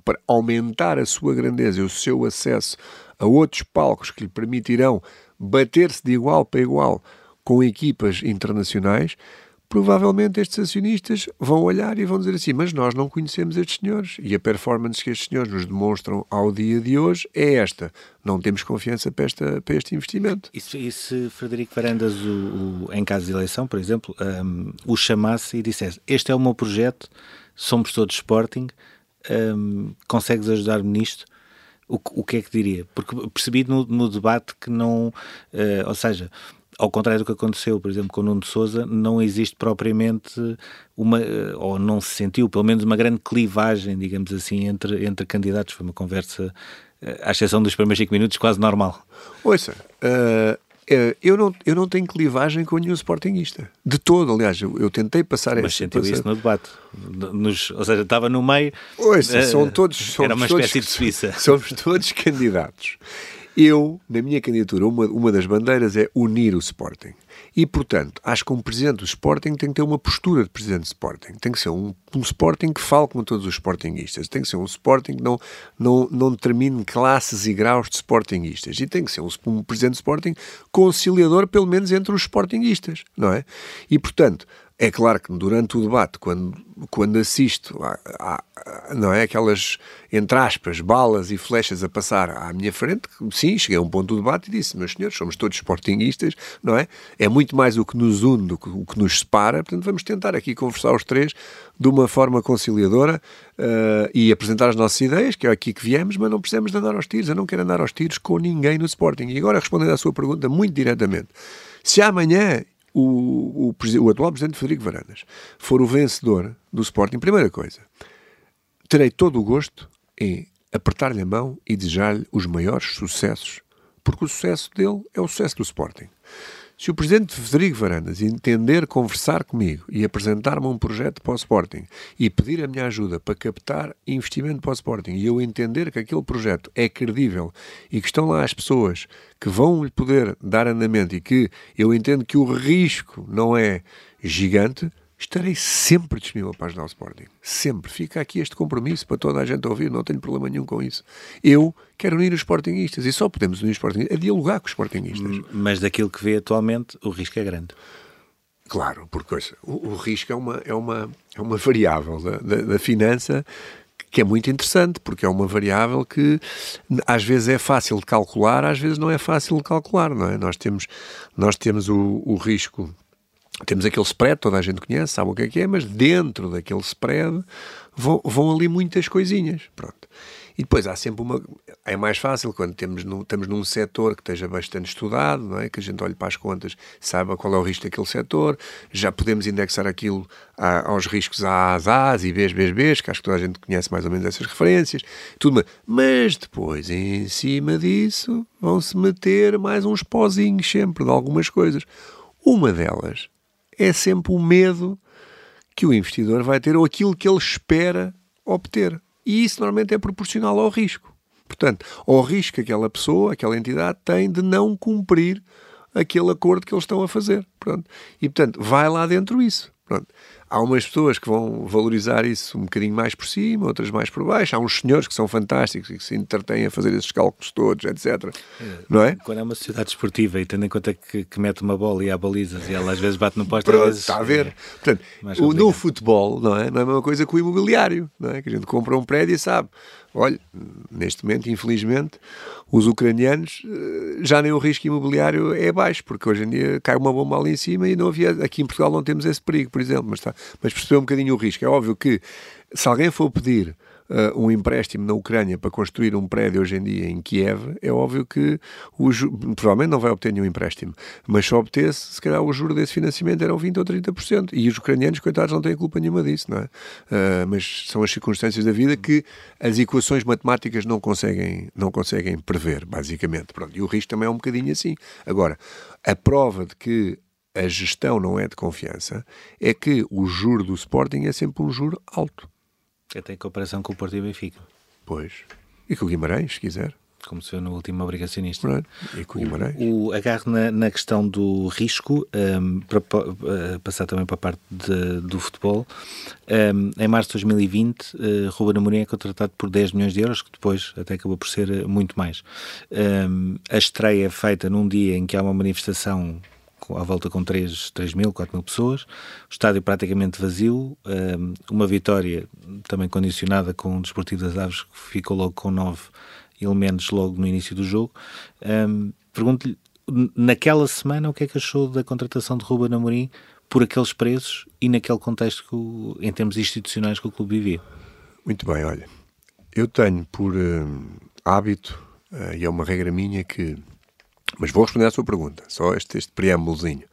para aumentar a sua grandeza e o seu acesso a outros palcos que lhe permitirão bater-se de igual para igual com equipas internacionais, provavelmente estes acionistas vão olhar e vão dizer assim: mas nós não conhecemos estes senhores e a performance que estes senhores nos demonstram ao dia de hoje é esta. Não temos confiança para, esta, para este investimento. E se, e se Frederico Varandas, o, o, em caso de eleição, por exemplo, um, o chamasse e dissesse: Este é o meu projeto. somos todos Sporting, um, consegues ajudar-me nisto? O, o, que é que diria? Porque percebi no, no debate que não, uh, ou seja, ao contrário do que aconteceu, por exemplo, com o Nuno de Souza, não existe propriamente uma, eh, ou não se sentiu, pelo menos uma grande clivagem, digamos assim, entre, entre candidatos. Foi uma conversa, eh, à exceção dos primeiros cinco minutos, quase normal. Ouça, uh, eu, não, eu não tenho clivagem com nenhum sportinguista. De todo, aliás, eu, eu tentei passar Mas sentiu isso no debate. Nos, ou seja, estava no meio. Ouça, uh, são todos. Somos era uma espécie todos, de Suíça. Somos todos candidatos. Eu, na minha candidatura, uma, uma das bandeiras é unir o Sporting. E, portanto, acho que um presidente do Sporting tem que ter uma postura de presidente do Sporting. Tem que ser um, um Sporting que fale com todos os Sportingistas. Tem que ser um Sporting que não, não, não determine classes e graus de Sportingistas. E tem que ser um, um presidente do Sporting conciliador, pelo menos, entre os Sportingistas, não é? E, portanto, é claro que durante o debate, quando, quando assisto a, a, a, não é, aquelas, entre aspas, balas e flechas a passar à minha frente, sim, cheguei a um ponto do debate e disse, meus senhores, somos todos sportinguistas, não é? É muito mais o que nos une do que o que nos separa, portanto vamos tentar aqui conversar os três de uma forma conciliadora uh, e apresentar as nossas ideias, que é aqui que viemos, mas não precisamos de andar aos tiros, eu não quero andar aos tiros com ninguém no Sporting. E agora respondendo à sua pergunta muito diretamente, se amanhã o, o, o, atual presidente Frederico Varandas for o vencedor do Sporting, primeira coisa, terei todo o gosto em apertar-lhe a mão e desejar-lhe os maiores sucessos, porque o sucesso dele é o sucesso do Sporting. Se o presidente Federico Varandas entender conversar comigo e apresentar-me um projeto para o Sporting e pedir a minha ajuda para captar investimento para o Sporting e eu entender que aquele projeto é credível e que estão lá as pessoas que vão lhe poder dar andamento e que eu entendo que o risco não é gigante, estarei sempre disponível para ajudar o Sporting. Sempre. Fica aqui este compromisso para toda a gente ouvir, não tenho problema nenhum com isso. Eu quero unir os Sportingistas e só podemos unir os Sportingistas a dialogar com os Sportingistas. Mas daquilo que vê atualmente, o risco é grande. Claro, porque ouça, o, o, risco é uma, é uma, é uma variável da, da, da finança que é muito interessante, porque é uma variável que às vezes é fácil de calcular, às vezes não é fácil de calcular, não é? Nós temos, nós temos o, o risco temos aquele spread, toda a gente conhece, sabe o que é que é, mas dentro daquele spread vão, vão ali muitas coisinhas. Pronto. E depois há sempre uma. É mais fácil quando temos no, estamos num setor que esteja bastante estudado, não é? que a gente olhe para as contas, saiba qual é o risco daquele setor, já podemos indexar aquilo a, aos riscos A's, A's e B's, B's, B's, que acho que toda a gente conhece mais ou menos essas referências, tudo Mas depois, em cima disso, vão-se meter mais uns pozinhos sempre de algumas coisas. Uma delas é sempre o medo que o investidor vai ter ou aquilo que ele espera obter. E isso normalmente é proporcional ao risco. Portanto, ao risco que aquela pessoa, aquela entidade tem de não cumprir aquele acordo que eles estão a fazer. Pronto. E, portanto, vai lá dentro isso. Pronto. Há umas pessoas que vão valorizar isso um bocadinho mais por cima, outras mais por baixo. Há uns senhores que são fantásticos e que se entretêm a fazer esses cálculos todos, etc. É, não é? Quando é uma sociedade esportiva e tendo em conta que, que mete uma bola e há balizas e ela às vezes bate no poste, Pronto, vezes, está a ver. É Portanto, o, no futebol não é? não é a mesma coisa que o imobiliário, não é? que a gente compra um prédio e sabe Olha, neste momento, infelizmente, os ucranianos eh, já nem o risco imobiliário é baixo, porque hoje em dia cai uma bomba ali em cima e não havia. Aqui em Portugal não temos esse perigo, por exemplo, mas, está, mas percebeu um bocadinho o risco. É óbvio que se alguém for pedir uh, um empréstimo na Ucrânia para construir um prédio hoje em dia em Kiev, é óbvio que o provavelmente não vai obter nenhum empréstimo, mas só obtesse, se calhar o juro desse financiamento eram 20% ou 30%. E os ucranianos, coitados, não têm culpa nenhuma disso, não é? Uh, mas são as circunstâncias da vida que as equações matemáticas não conseguem, não conseguem prever, basicamente. Pronto, e o risco também é um bocadinho assim. Agora, a prova de que a gestão não é de confiança é que o juro do Sporting é sempre um juro alto. Até em comparação com o Porto e Benfica. Pois. E com o Guimarães, se quiser. Como se viu no último obrigacionista. Right. E com o Guimarães. O, o agarro na, na, questão do risco, um, para, uh, passar também para a parte de, do futebol. Um, em março de 2020, uh, Ruben Amorim é contratado por 10 milhões de euros, que depois até acabou por ser uh, muito mais. Um, a estreia é feita num dia em que há uma manifestação à volta com 3, 3 mil, 4 mil pessoas, o estádio praticamente vazio, hum, uma vitória também condicionada com o Desportivo das Aves, que ficou logo com 9 elementos logo no início do jogo. Pergunto-lhe, naquela semana, o que é que achou da contratação de Ruben Amorim por aqueles preços e naquele contexto em termos institucionais que o clube vivia. Muito bem, olha, eu tenho por uh, hábito, uh, e é uma regra minha que. Mas vou responder à sua pergunta, só este, este preâmbulozinho.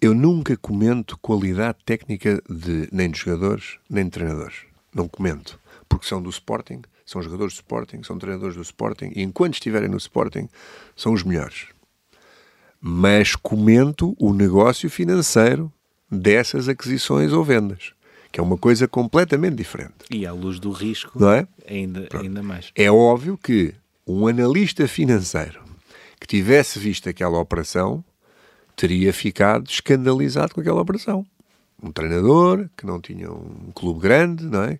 Eu nunca comento qualidade técnica de nem de jogadores, nem de treinadores. Não comento. Porque são do Sporting, são jogadores do Sporting, são treinadores do Sporting, e enquanto estiverem no Sporting, são os melhores. Mas comento o negócio financeiro dessas aquisições ou vendas que é uma coisa completamente diferente. E à luz do risco, não é? ainda, ainda mais. É óbvio que um analista financeiro que tivesse visto aquela operação teria ficado escandalizado com aquela operação. Um treinador que não tinha um clube grande, não é?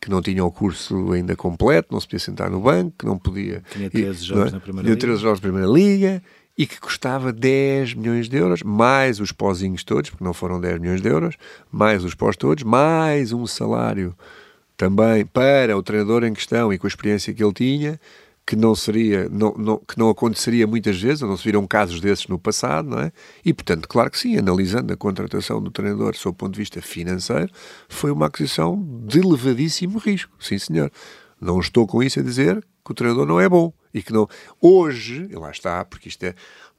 que não tinha o curso ainda completo, não se podia sentar no banco, que não podia. Tinha 13 jogos é? na Primeira Liga. Tinha 13 jogos na Primeira Liga e que custava 10 milhões de euros, mais os pozinhos todos, porque não foram 10 milhões de euros, mais os pós todos, mais um salário também para o treinador em questão e com a experiência que ele tinha, que não seria, não, não, que não aconteceria muitas vezes, ou não se viram casos desses no passado, não é? E, portanto, claro que sim, analisando a contratação do treinador sob o ponto de vista financeiro, foi uma aquisição de elevadíssimo risco, sim senhor. Não estou com isso a dizer que o treinador não é bom e que não. Hoje, lá está, porque isto é.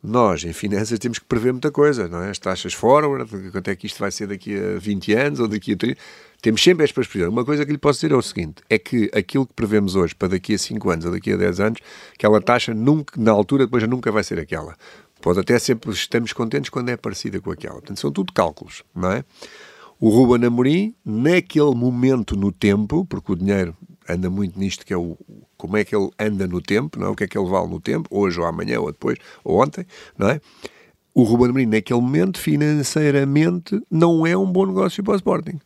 Nós, em finanças, temos que prever muita coisa, não é? As taxas forward, quanto é que isto vai ser daqui a 20 anos ou daqui a 30. Temos sempre as perspectivas. Uma coisa que lhe posso dizer é o seguinte: é que aquilo que prevemos hoje para daqui a 5 anos ou daqui a 10 anos, aquela taxa nunca, na altura depois nunca vai ser aquela. Pode até sempre estamos contentes quando é parecida com aquela. Portanto, são tudo cálculos, não é? O Ruben Amorim, naquele momento no tempo, porque o dinheiro anda muito nisto que é o como é que ele anda no tempo, não é? O que é que ele vale no tempo, hoje ou amanhã ou depois ou ontem, não é? O Ruben Amorim naquele momento financeiramente não é um bom negócio para o Sporting.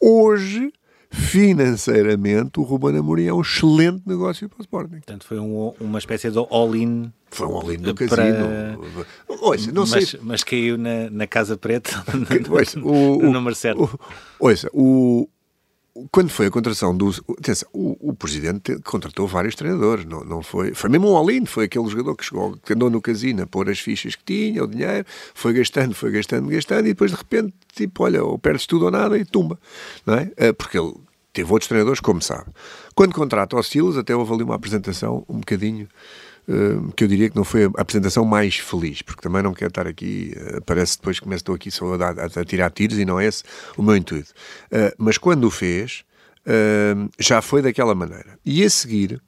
Hoje financeiramente o Ruben Amorim é um excelente negócio para o Sporting. Portanto, foi um, uma espécie de all-in. Foi um all-in do para... casino. Ouça, não mas, sei... mas caiu na, na Casa Preta, ouça, o, no número certo. O, ouça, o, quando foi a contratação do. Atenção, o, o, presidente contratou vários treinadores, não, não foi. Foi mesmo um all foi aquele jogador que chegou, que andou no casino a pôr as fichas que tinha, o dinheiro, foi gastando, foi gastando, gastando, e depois de repente, tipo, olha, ou perdes tudo ou nada e tumba, não é? Eh, porque ele teve outros treinadores, como sabe. Quando contrata o Silas, até houve ali uma apresentação um bocadinho que eu diria que não foi a apresentação mais feliz, porque também não quero estar aqui, uh, parece depois que começo estou aqui só a, a, a, tirar tiros e não é esse o meu intuito. Uh, mas quando o fez, já foi daquela maneira. E a seguir,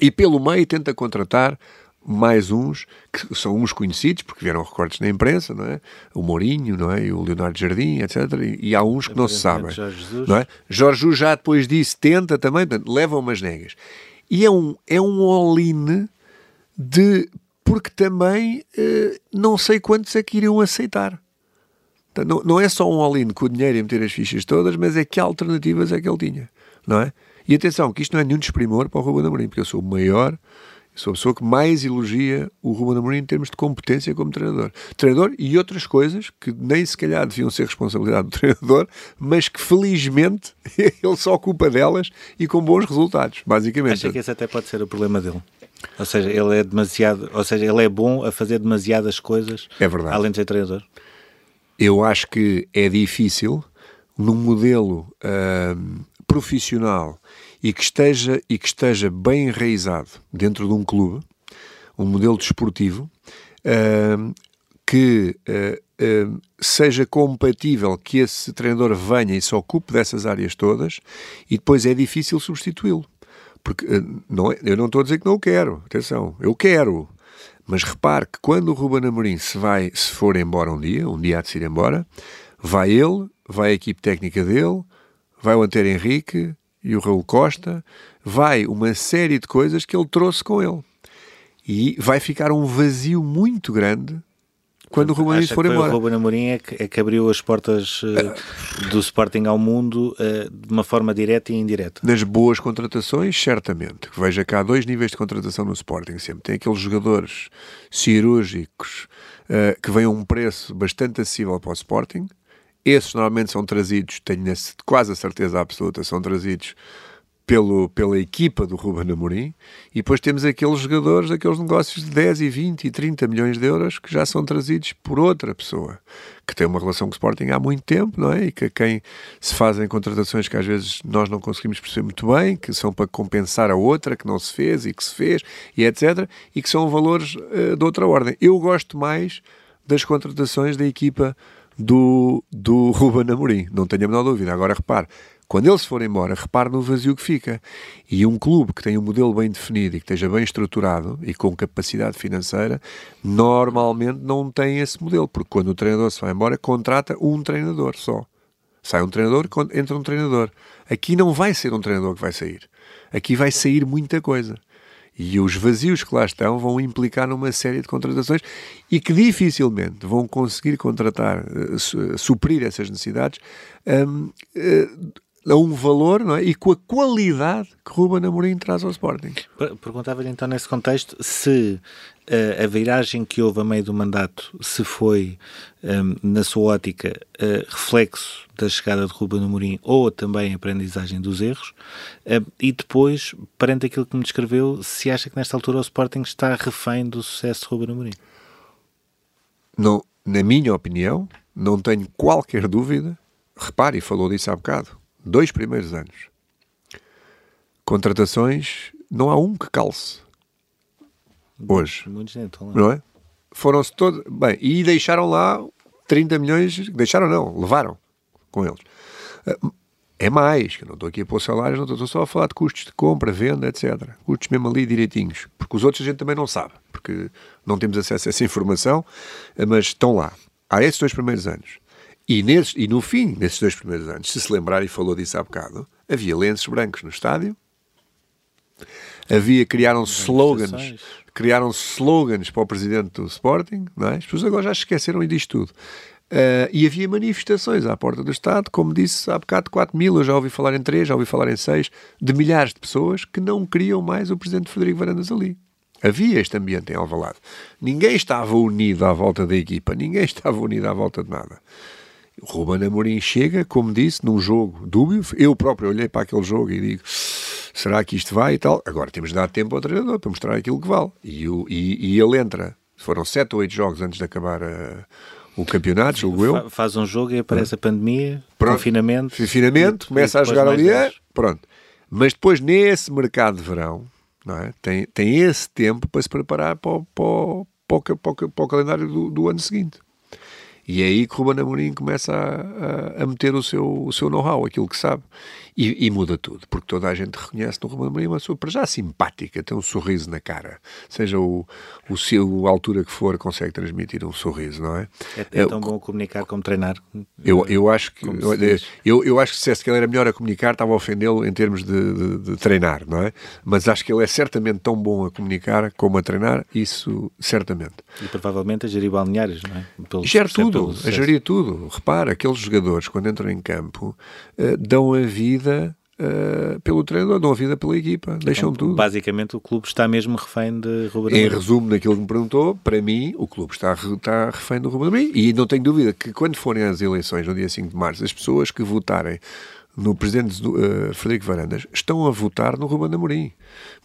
e pelo meio tenta contratar mais uns, que são uns conhecidos, porque vieram recortes na imprensa, não é? O Mourinho, não é? E o Leonardo Jardim, etc. E, e há uns que não se sabem. Jorge Jesus. Não é? Jorge Jesus já depois disso tenta também, portanto, leva umas negas. E é um, é um all-in de porque também eh, não sei quantos é que iriam aceitar. Então, não, não é só um all-in com o dinheiro e meter as fichas todas, mas é que alternativas é que ele tinha, não é? E atenção, que isto não é nenhum desprimor para o Ruben Amorim, porque eu sou o maior, sou a pessoa que mais elogia o Ruben Amorim em termos de competência como treinador. Treinador e outras coisas que nem se calhar deviam ser responsabilidade do treinador, mas que felizmente ele só ocupa delas e com bons resultados, basicamente. Acha que esse até pode ser o problema dele? Ou seja, ele é demasiado, ou seja, ele é bom a fazer demasiadas coisas, é verdade. além de ser treinador. Eu acho que é difícil num modelo uh, profissional e que esteja e que esteja bem enraizado dentro de um clube, um modelo desportivo uh, que uh, seja compatível que esse treinador venha e se ocupe dessas áreas todas e depois é difícil substituí-lo. Porque eh, não, é, eu não estou a dizer que não o quero, atenção, eu quero. Mas repare que quando o Ruben Amorim se vai, se for embora um dia, um dia há de se ir embora, vai ele, vai a equipe técnica dele, vai o Antero Henrique e o Raul Costa, vai uma série de coisas que ele trouxe com ele. E vai ficar um vazio muito grande quando o Ruben for embora. O Ruben Amorim é que, é que abriu as portas uh, do Sporting ao mundo uh, de uma forma direta e indireta. Nas boas contratações, certamente. Veja que há dois níveis de contratação no Sporting sempre. Tem aqueles jogadores cirúrgicos uh, que vêm a um preço bastante acessível para o Sporting. Esses normalmente são trazidos, tenho quase a certeza absoluta, são trazidos pelo, pela equipa do Ruben Amorim e depois temos aqueles jogadores, aqueles negócios de 10 e 20 e 30 milhões de euros que já são trazidos por outra pessoa que tem uma relação com o Sporting há muito tempo, não é? E que a quem se fazem contratações que às vezes nós não conseguimos perceber muito bem, que são para compensar a outra que não se fez e que se fez e etc. E que são valores uh, de outra ordem. Eu gosto mais das contratações da equipa do, do Ruben Amorim, não tenho a menor dúvida. Agora repare, quando ele se for embora, repare no vazio que fica. E um clube que tem um modelo bem definido e que esteja bem estruturado e com capacidade financeira, normalmente não tem esse modelo, porque quando o treinador se vai embora, contrata um treinador só. Sai um treinador, entra um treinador. Aqui não vai ser um treinador que vai sair. Aqui vai sair muita coisa. E os vazios que lá estão vão implicar numa série de contratações e que dificilmente vão conseguir contratar, uh, suprir essas necessidades um, eh, a um valor não é? e com a qualidade que Ruben Amorim traz ao Sporting. Perguntava-lhe então nesse contexto se uh, a viragem que houve a meio do mandato se foi, um, na sua ótica, uh, reflexo da chegada de Ruben Amorim ou também aprendizagem dos erros uh, e depois, perante aquilo que me descreveu, se acha que nesta altura o Sporting está refém do sucesso de Ruben Amorim? Não, na minha opinião, não tenho qualquer dúvida, repare, falou disso há bocado, dois primeiros anos. Contratações, não há um que calce. Hoje. Não é? Foram-se todos. Bem, e deixaram lá 30 milhões. Deixaram, não, levaram com eles. Ah, é mais, que eu não estou aqui a pôr salários, não estou só a falar de custos de compra, venda, etc. Custos mesmo ali direitinhos. Porque os outros a gente também não sabe, porque não temos acesso a essa informação, mas estão lá. Há esses dois primeiros anos. E, nesses, e no fim desses dois primeiros anos, se se lembrar, e falou disso há bocado, havia lenços brancos no estádio, havia, criaram slogans, criaram slogans para o presidente do Sporting, não é? as pessoas agora já esqueceram disto tudo. Uh, e havia manifestações à porta do Estado, como disse há bocado, 4 mil, eu já ouvi falar em 3, já ouvi falar em 6, de milhares de pessoas que não queriam mais o presidente Frederico Varandas ali. Havia este ambiente em Alvalade. Ninguém estava unido à volta da equipa, ninguém estava unido à volta de nada. O Ruben Amorim chega, como disse, num jogo dúbio. Eu próprio olhei para aquele jogo e digo: será que isto vai e tal? Agora temos de dar tempo ao treinador para mostrar aquilo que vale. E, o, e, e ele entra. Foram 7 ou 8 jogos antes de acabar a, o campeonato, julgo eu. Faz um jogo e aparece a pandemia, pronto. confinamento. Confinamento, começa a jogar ali. É, pronto. Mas depois, nesse mercado de verão, é? tem, tem esse tempo para se preparar para, o, para, para, o, para o calendário do, do ano seguinte. E é aí que Ruben Amorim começa a, a, a meter o seu, o seu know-how, aquilo que sabe. E, e, muda tudo, porque toda a gente reconhece no Ruben Amorim uma pessoa para já simpática, tem um sorriso na cara. Seja o, o seu, a altura que for, consegue transmitir um sorriso, não é? É, é tão bom comunicar como treinar. Eu, eu acho que eu, eu acho que se dissesse que ele era melhor a comunicar, estava a ofendê-lo em termos de, de, de, treinar, não é? Mas acho que ele é certamente tão bom a comunicar como a treinar, isso certamente. E provavelmente a gerir balneários, não é? Pelo, Gera tudo, a gerir tudo. Repara, aqueles jogadores, quando entram em campo, uh, dão a vida vida uh, pelo treinador, dão a vida pela equipa, deixam então, tudo. Basicamente, o clube está mesmo refém de Ruben Em resumo daquilo que me perguntou, para mim, o clube está, está refém do Ruben Amorim. E não tenho dúvida que quando forem as eleições, no dia 5 de março, as pessoas que votarem no presidente uh, Frederico Varandas estão a votar no Ruben Amorim.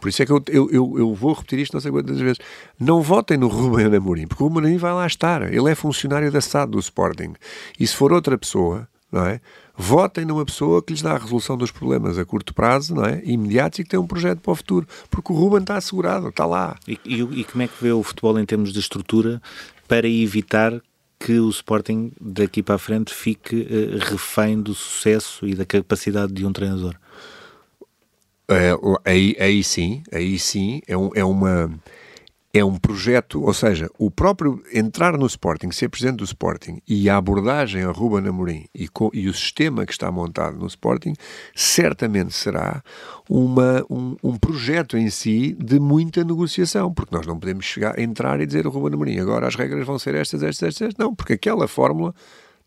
Por isso é que eu, eu, eu, eu, vou repetir isto não sei quantas vezes. Não votem no Ruben Amorim, porque o Ruben Amorim vai lá estar. Ele é funcionário da SAD do Sporting. E se for outra pessoa, não é? Votem numa pessoa que lhes dá a resolução dos problemas a curto prazo, não é? Imediatos e que tem um projeto para o futuro. Porque o Ruben está assegurado, está lá. E, e, e como é que vê o futebol em termos de estrutura para evitar que o Sporting daqui para a frente fique uh, refém do sucesso e da capacidade de um treinador? É, aí, aí sim, aí sim, é, um, é uma é um projeto, ou seja, o próprio entrar no Sporting, ser presidente do Sporting e a abordagem a Ruben Amorim e, e o sistema que está montado no Sporting certamente será uma, um, um, projeto em si de muita negociação, porque nós não podemos chegar, entrar e dizer ao Ruben Amorim agora as regras vão ser estas, estas, estas, não, porque aquela fórmula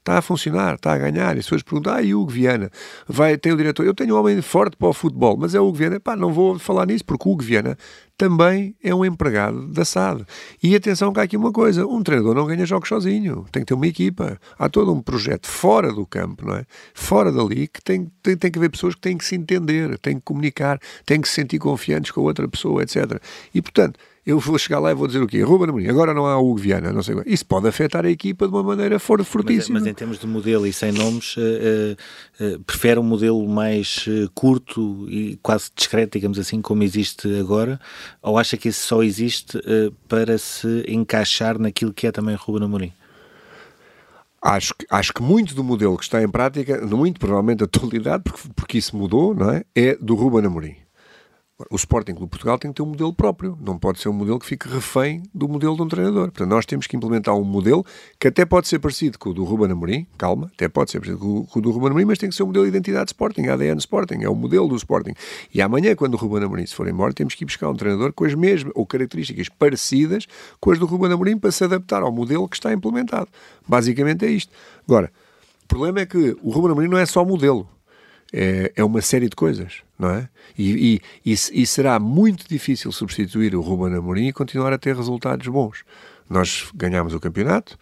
está a funcionar, está a ganhar. E as pessoas perguntam, ah, e o Hugo Viana? Vai, tem o diretor, eu tenho um homem forte para o futebol, mas é o Hugo Viana. Pá, não vou falar nisso, porque o Hugo Viana também é um empregado da SAD. E atenção que há aqui uma coisa, um treinador não ganha jogos sozinho, tem que ter uma equipa. Há todo um projeto fora do campo, não é? Fora dali, que tem, tem, tem que haver pessoas que têm que se entender, têm que comunicar, têm que se sentir confiantes com a outra pessoa, etc. E, portanto, eu vou chegar lá e vou dizer o quê? Ruben Amorim, agora não há Hugo Viana, não sei qual. Isso pode afetar a equipa de uma maneira for, fortíssima. Mas, mas em termos de modelo e sem nomes, uh, uh, prefere um modelo mais uh, curto e quase discreto, digamos assim, como existe agora? Ou acha que isso só existe para se encaixar naquilo que é também Ruben Amorim? Acho que, acho que muito do modelo que está em prática, muito provavelmente a totalidade, porque, porque isso mudou, não é? É do Ruben Amorim. O Sporting Clube Portugal tem que ter um modelo próprio, não pode ser um modelo que fique refém do modelo de um treinador. Portanto, nós temos que implementar um modelo que até pode ser parecido com o do Ruben Amorim, calma, até pode ser parecido com o do Ruben Amorim, mas tem que ser um modelo de identidade Sporting, ADN Sporting, é o modelo do Sporting. E amanhã, quando o Ruben Amorim se for embora, temos que ir buscar um treinador com as mesmas, ou características parecidas com as do Ruben Amorim para se adaptar ao modelo que está implementado. Basicamente é isto. Agora, o problema é que o Ruben Amorim não é só modelo é, é uma série de coisas, não é? E, e, e, e, será muito difícil substituir o Ruben Amorim e continuar a ter resultados bons. Nós ganhámos o campeonato,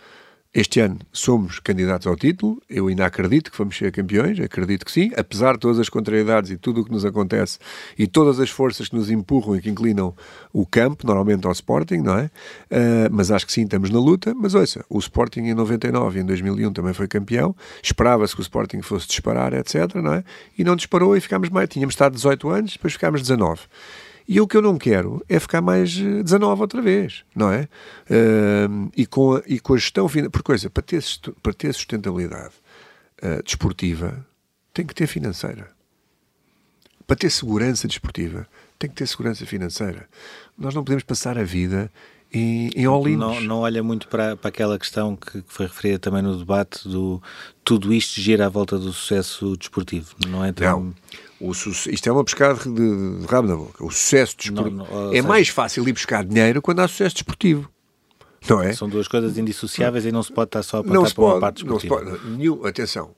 este ano somos candidatos ao título, eu ainda acredito que vamos ser campeões, acredito que sim, apesar de todas as contrariedades e tudo o que nos acontece e todas as forças que nos empurram e que inclinam o campo, normalmente ao Sporting, não é? Uh, mas acho que sim, estamos na luta. Mas ouça, o Sporting em 99 e em 2001 também foi campeão, esperava-se que o Sporting fosse disparar, etc, não é? E não disparou e ficámos mais, tínhamos estado 18 anos, depois ficámos 19. E o que eu não quero é ficar mais 19 outra vez, não é? Uh, e, com a, e com a gestão, por coisa, para ter, para ter sustentabilidade uh, desportiva, tem que ter financeira. Para ter segurança desportiva, tem que ter segurança financeira. Nós não podemos passar a vida em, em Não, não olha muito para, para aquela questão que, que, foi referida também no debate do tudo isto gira à volta do sucesso desportivo, não é? Tão... Não. O, isto é uma pescada de, de, rabo na boca. O sucesso desportivo. Não, não, é seja, mais fácil ir buscar dinheiro quando há sucesso desportivo. Não é? São duas coisas indissociáveis e não se pode estar só a apontar para pode, uma parte desportiva. Não se pode, nenhum, atenção,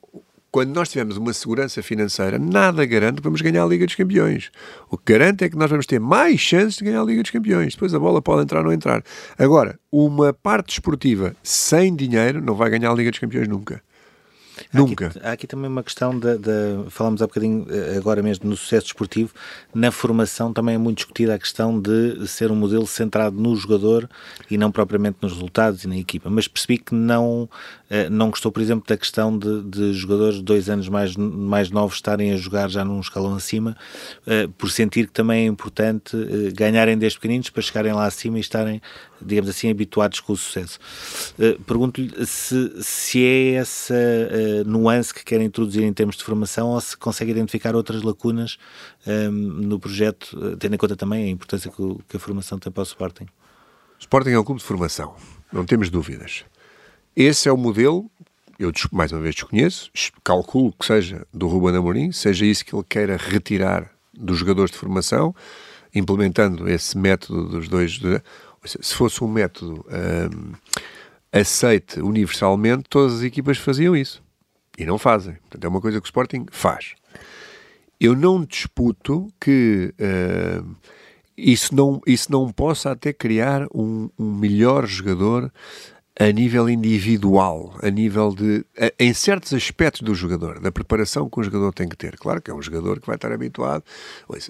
quando nós tivermos uma segurança financeira, nada garante que vamos ganhar a Liga dos Campeões. O que garante é que nós vamos ter mais chances de ganhar a Liga dos Campeões. Depois a bola pode entrar ou não entrar. Agora, uma parte desportiva sem dinheiro não vai ganhar a Liga dos Campeões nunca. Há Nunca. Aqui, há aqui também uma questão da. Falamos há bocadinho, eh, agora mesmo, no sucesso desportivo. Na formação também é muito discutida a questão de ser um modelo centrado no jogador e não propriamente nos resultados e na equipa. Mas percebi que não, não gostou, por exemplo, da questão de, de jogadores dois anos mais, mais novos estarem a jogar já num escalão acima, eh, por sentir que também é importante ganharem desde pequeninos para chegarem lá acima e estarem digamos assim, habituados com o sucesso. Pergunto-lhe se, se é essa nuance que quer introduzir em termos de formação ou se consegue identificar outras lacunas ehm, no projeto, tendo em conta também a importância que, a formação tem para o Sporting. Sporting é um clube de formação, não temos dúvidas. Esse é o modelo, eu mais uma vez desconheço, calculo que seja do Ruben Amorim, seja isso que ele queira retirar dos jogadores de formação, implementando esse método dos dois se fosse um método um, aceite universalmente, todas as equipas faziam isso. E não fazem. Portanto, é uma coisa que o Sporting faz. Eu não disputo que uh, isso, não, isso não possa até criar um, um melhor jogador a nível individual, a nível de. A, em certos aspectos do jogador, da preparação que o jogador tem que ter. Claro que é um jogador que vai estar habituado.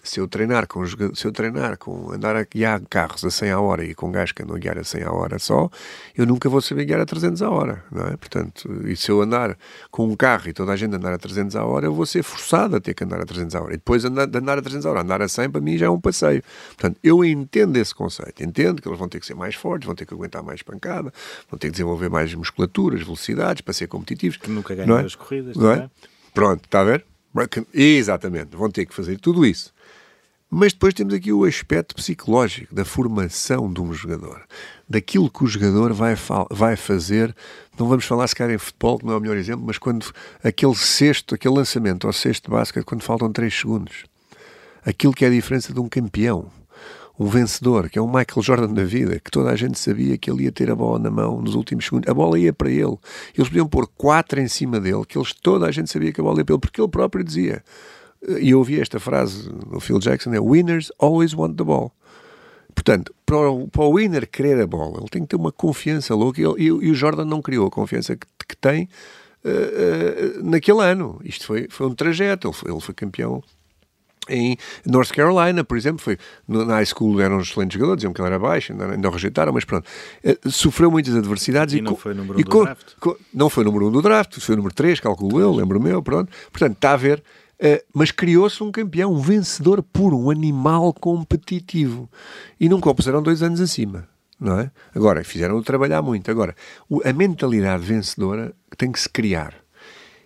Se eu treinar com, se eu treinar com andar a guiar carros a 100 a hora e com gás que andam a guiar a 100 a hora só, eu nunca vou saber guiar a 300 a hora, não é? Portanto, e se eu andar com um carro e toda a gente andar a 300 a hora, eu vou ser forçado a ter que andar a 300 a hora. E depois andar, de andar a 300 a hora, andar a 100 para mim já é um passeio. Portanto, eu entendo esse conceito. Entendo que eles vão ter que ser mais fortes, vão ter que aguentar mais pancada, vão ter que desenvolver mais musculaturas, velocidades para ser competitivos. Que nunca ganham é? as corridas. Não é? Pronto, está a ver? Exatamente, vão ter que fazer tudo isso. Mas depois temos aqui o aspecto psicológico da formação de um jogador, daquilo que o jogador vai, vai fazer. Não vamos falar se calhar em futebol, que não é o melhor exemplo, mas quando aquele sexto, aquele lançamento ao sexto de basquete, quando faltam 3 segundos, aquilo que é a diferença de um campeão. Um vencedor, que é um Michael Jordan da vida, que toda a gente sabia que ele ia ter a bola na mão nos últimos segundos. A bola ia para ele. Eles podiam pôr quatro em cima dele, que eles, toda a gente sabia que a bola ia para ele, porque ele próprio dizia. E eu ouvi esta frase no Phil Jackson: é Winners always want the ball. Portanto, para o, para o winner querer a bola, ele tem que ter uma confiança louca e, e, e o Jordan não criou a confiança que, que tem uh, uh, naquele ano. Isto foi, foi um trajeto. Ele foi, ele foi campeão em North Carolina, por exemplo, foi na high school eram um excelentes jogadores, diziam que ele era baixo, ainda, ainda o rejeitaram, mas pronto, eh, sofreu muitas adversidades e, e não foi o número 1 um do draft. não foi o número 1 um do draft, foi número 3, calculo eu, lembro meu, pronto. Portanto, está a ver, uh, mas criou-se um campeão, um vencedor puro, um animal competitivo. E nunca o puseram dois anos acima. Não é? Agora, fizeram-o trabalhar muito. Agora, a mentalidade vencedora tem que se criar.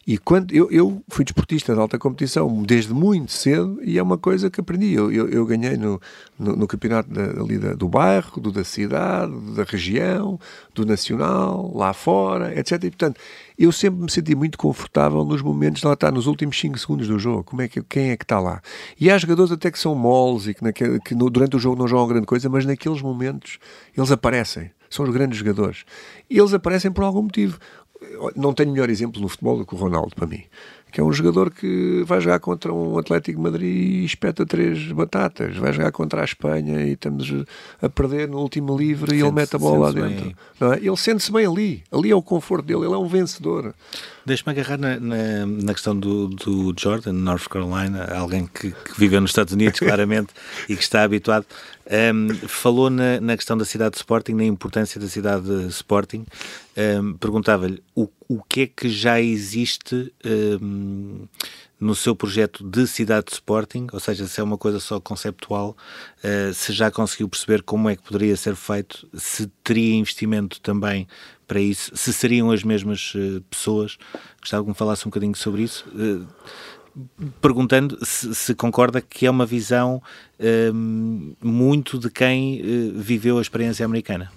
E quando eu, eu fui desportista de alta competição desde muito cedo e é uma coisa que aprendi. Eu, eu, eu ganhei no, no, no campeonato da, ali da, do bairro, do da cidade, da região, do nacional, lá fora, etc. E portanto, eu sempre me senti muito confortável nos momentos, lá está, nos últimos 5 segundos do jogo. Como é que, quem é que está lá? E há jogadores até que são moles e que, naquele, que no, durante o jogo não jogam grande coisa, mas naqueles momentos eles aparecem são os grandes jogadores. E eles aparecem por algum motivo não tenho melhor exemplo no futebol do que o Ronaldo para mim que é um jogador que vai jogar contra um Atlético de Madrid e espeta três batatas, vai jogar contra a Espanha e estamos a perder no último livre e ele mete a bola lá dentro. É? Ele sente-se bem ali, ali é o conforto dele, ele é um vencedor. Deixa-me agarrar na, na, na, questão do, do Jordan, North Carolina, alguém que, que viveu nos Estados Unidos, claramente, e que está habituado. Um, falou na, na, questão da cidade de Sporting, na importância da cidade de Sporting. Um, Perguntava-lhe o, o que é que já existe um, no seu projeto de cidade de Sporting, ou seja, se é uma coisa só conceptual, uh, se já conseguiu perceber como é que poderia ser feito, se teria investimento também para isso, se seriam as mesmas uh, pessoas. Gostava que me falasse um bocadinho sobre isso. Uh, perguntando se, se, concorda que é uma visão muito de quem viveu a experiência americana.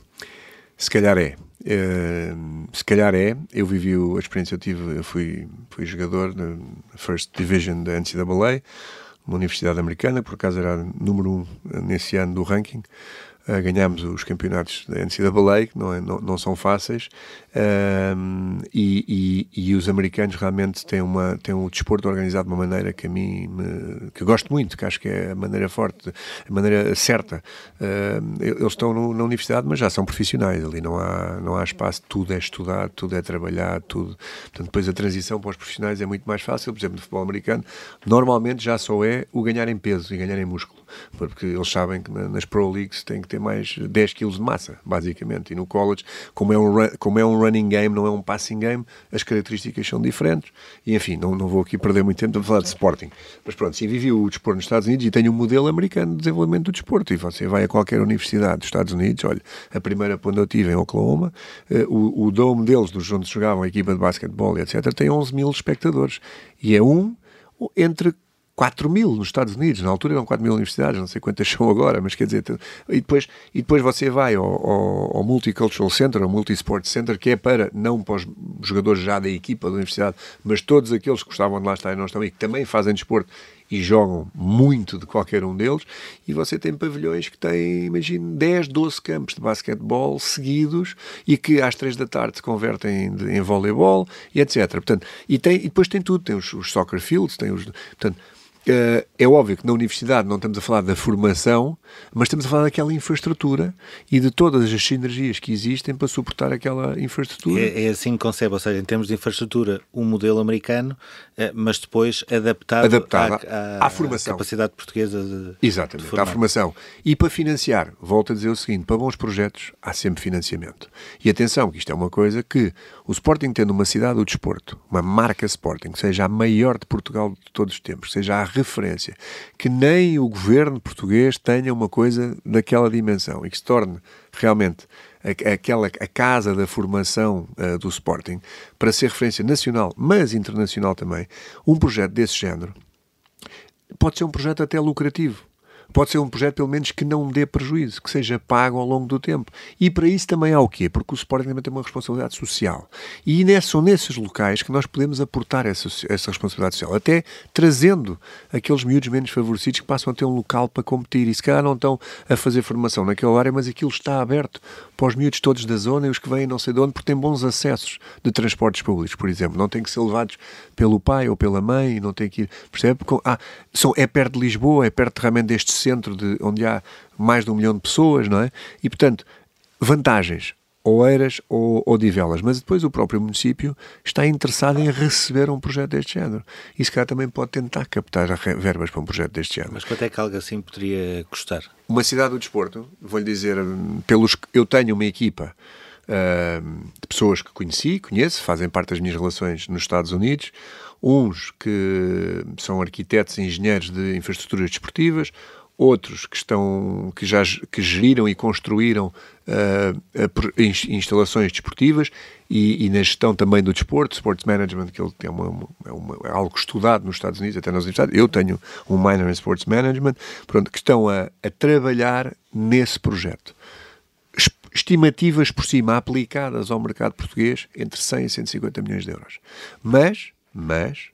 Se calhar é. Uh, se calhar é, eu vivi a experiência, eu tive, eu fui, fui jogador na First Division da NCAA, uma universidade americana, por acaso era número um nesse ano do ranking, uh, ganhámos os campeonatos da NCAA, que não, é, não, não são fáceis, uh, e, e, e, os americanos realmente têm, uma, têm o desporto organizado de uma maneira que a mim me, que gosto muito, que acho que é a maneira forte, a maneira certa. Uh, eles estão no, na universidade, mas já são profissionais, ali não há, não há espaço, tudo é estudado, tudo é trabalhado, tudo. Portanto, depois a transição para os profissionais é muito mais fácil, por exemplo, no futebol americano, normalmente já só é o ganhar em peso e ganhar em músculo, porque eles sabem que nas Pro Leagues tem que ter mais 10 kg de massa, basicamente. E no college, como é, um, como é um running game, não é um passing game, as características são diferentes. E enfim, não, não vou aqui perder muito tempo para falar de Sporting. Mas pronto, sim, vivi o desporto nos Estados Unidos e tenho um modelo americano de desenvolvimento do desporto. E você vai a qualquer universidade dos Estados Unidos, olha, a primeira quando eu estive em Oklahoma, uh, o, o dome deles, dos onde jogavam a equipa de basquetebol, etc., tem 11 mil espectadores. E é um entre 4 mil nos Estados Unidos, na altura eram 4 mil universidades, não sei quantas são agora, mas quer dizer, e depois, e depois você vai ao, ao, ao Multicultural Center, ao Multisport Center, que é para, não para os jogadores já da equipa da universidade, mas todos aqueles que gostavam de lá estar e não estão e que também fazem desporto e jogam muito de qualquer um deles, e você tem pavilhões que têm, imagine, 10, 12 campos de basquetebol seguidos e que às 3 da tarde se convertem em, em voleibol e etc. Portanto, e, tem, e depois tem tudo, tem os, os soccer fields, tem os... Portanto, Uh, é óbvio que na universidade não estamos a falar da formação, mas estamos a falar daquela infraestrutura e de todas as sinergias que existem para suportar aquela infraestrutura. É, é assim que concebe, ou seja, em termos de infraestrutura, um modelo americano, uh, mas depois adaptado, adaptado à, à, à, formação. À capacidade portuguesa de Exatamente, de à formação. E para financiar, volto a dizer o seguinte, para bons projetos há sempre financiamento. E atenção, que isto é uma coisa que o Sporting tendo uma cidade do desporto, uma marca Sporting, seja a maior de Portugal de todos os tempos, seja a referência, que nem o governo português tenha uma coisa daquela dimensão e que se torne realmente aquela a casa da formação uh, do Sporting para ser referência nacional, mas internacional também, um projeto desse género pode ser um projeto até lucrativo Pode ser um projeto, pelo menos, que não dê prejuízo, que seja pago ao longo do tempo. E para isso também há o quê? Porque o Sporting também tem uma responsabilidade social. E são nesses locais que nós podemos aportar essa, essa responsabilidade social, até trazendo aqueles miúdos menos favorecidos que passam a ter um local para competir e se calhar não estão a fazer formação naquela área, mas aquilo está aberto para os miúdos todos da zona e os que vêm não sei de onde, porque têm bons acessos de transportes públicos, por exemplo. Não têm que ser levados pelo pai ou pela mãe, não têm que ir, percebe? Ah, são, é perto de Lisboa, é perto realmente deste centro de, onde há mais de um milhão de pessoas, não é? E, portanto, vantagens, Oeiras ou Odivelas, mas depois o próprio município está interessado em receber um projeto deste género. E se calhar também pode tentar captar verbas para um projeto deste género. Mas quanto é que algo assim poderia custar? Uma cidade do desporto, vou-lhe dizer, pelos eu tenho uma equipa uh, de pessoas que conheci, conheço, fazem parte das minhas relações nos Estados Unidos, uns que são arquitetos e engenheiros de infraestruturas desportivas, outros que estão que já que geriram e construíram uh, instalações desportivas e, e, na gestão também do desporto, sports management, que ele tem uma, é uma, é algo estudado nos Estados Unidos, até nas universidades. Eu tenho um minor em sports management, pronto, que estão a, a trabalhar nesse projeto. Estimativas por cima aplicadas ao mercado português entre 100 e 150 milhões de euros. Mas, mas,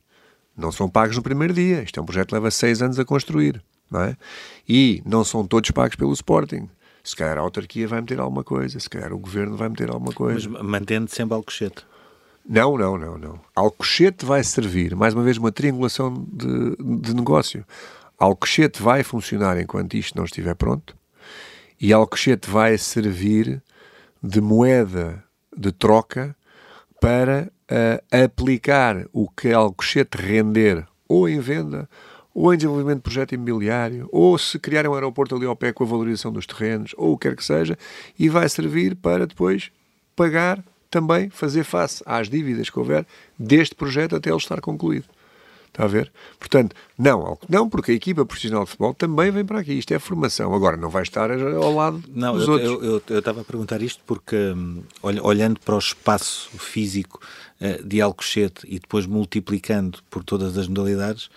não são pagos no primeiro dia. Isto é um projeto que leva seis anos a construir não é? E não são todos pagos pelo Sporting. Se calhar a autarquia vai meter alguma coisa, se calhar o governo vai meter alguma coisa. Mas mantendo sempre Alcochete. Não, não, não, não. Alcochete vai servir, mais uma vez, uma triangulação de, de negócio. Alcochete vai funcionar enquanto isto não estiver pronto e Alcochete vai servir de moeda de troca para uh, aplicar o que Alcochete render ou em venda ou em desenvolvimento de projeto imobiliário, ou se criar um aeroporto ali ao pé com a valorização dos terrenos, ou o que quer que seja, e vai servir para depois pagar também, fazer face às dívidas que houver deste projeto até ele estar concluído. Está a ver? Portanto, não, não, porque a equipa profissional de futebol também vem para aqui. Isto é formação. Agora, não vai estar ao lado não, dos eu, outros. Eu, eu, eu, estava a perguntar isto porque, hum, olhando para o espaço físico uh, de Alcochete e depois multiplicando por todas as modalidades,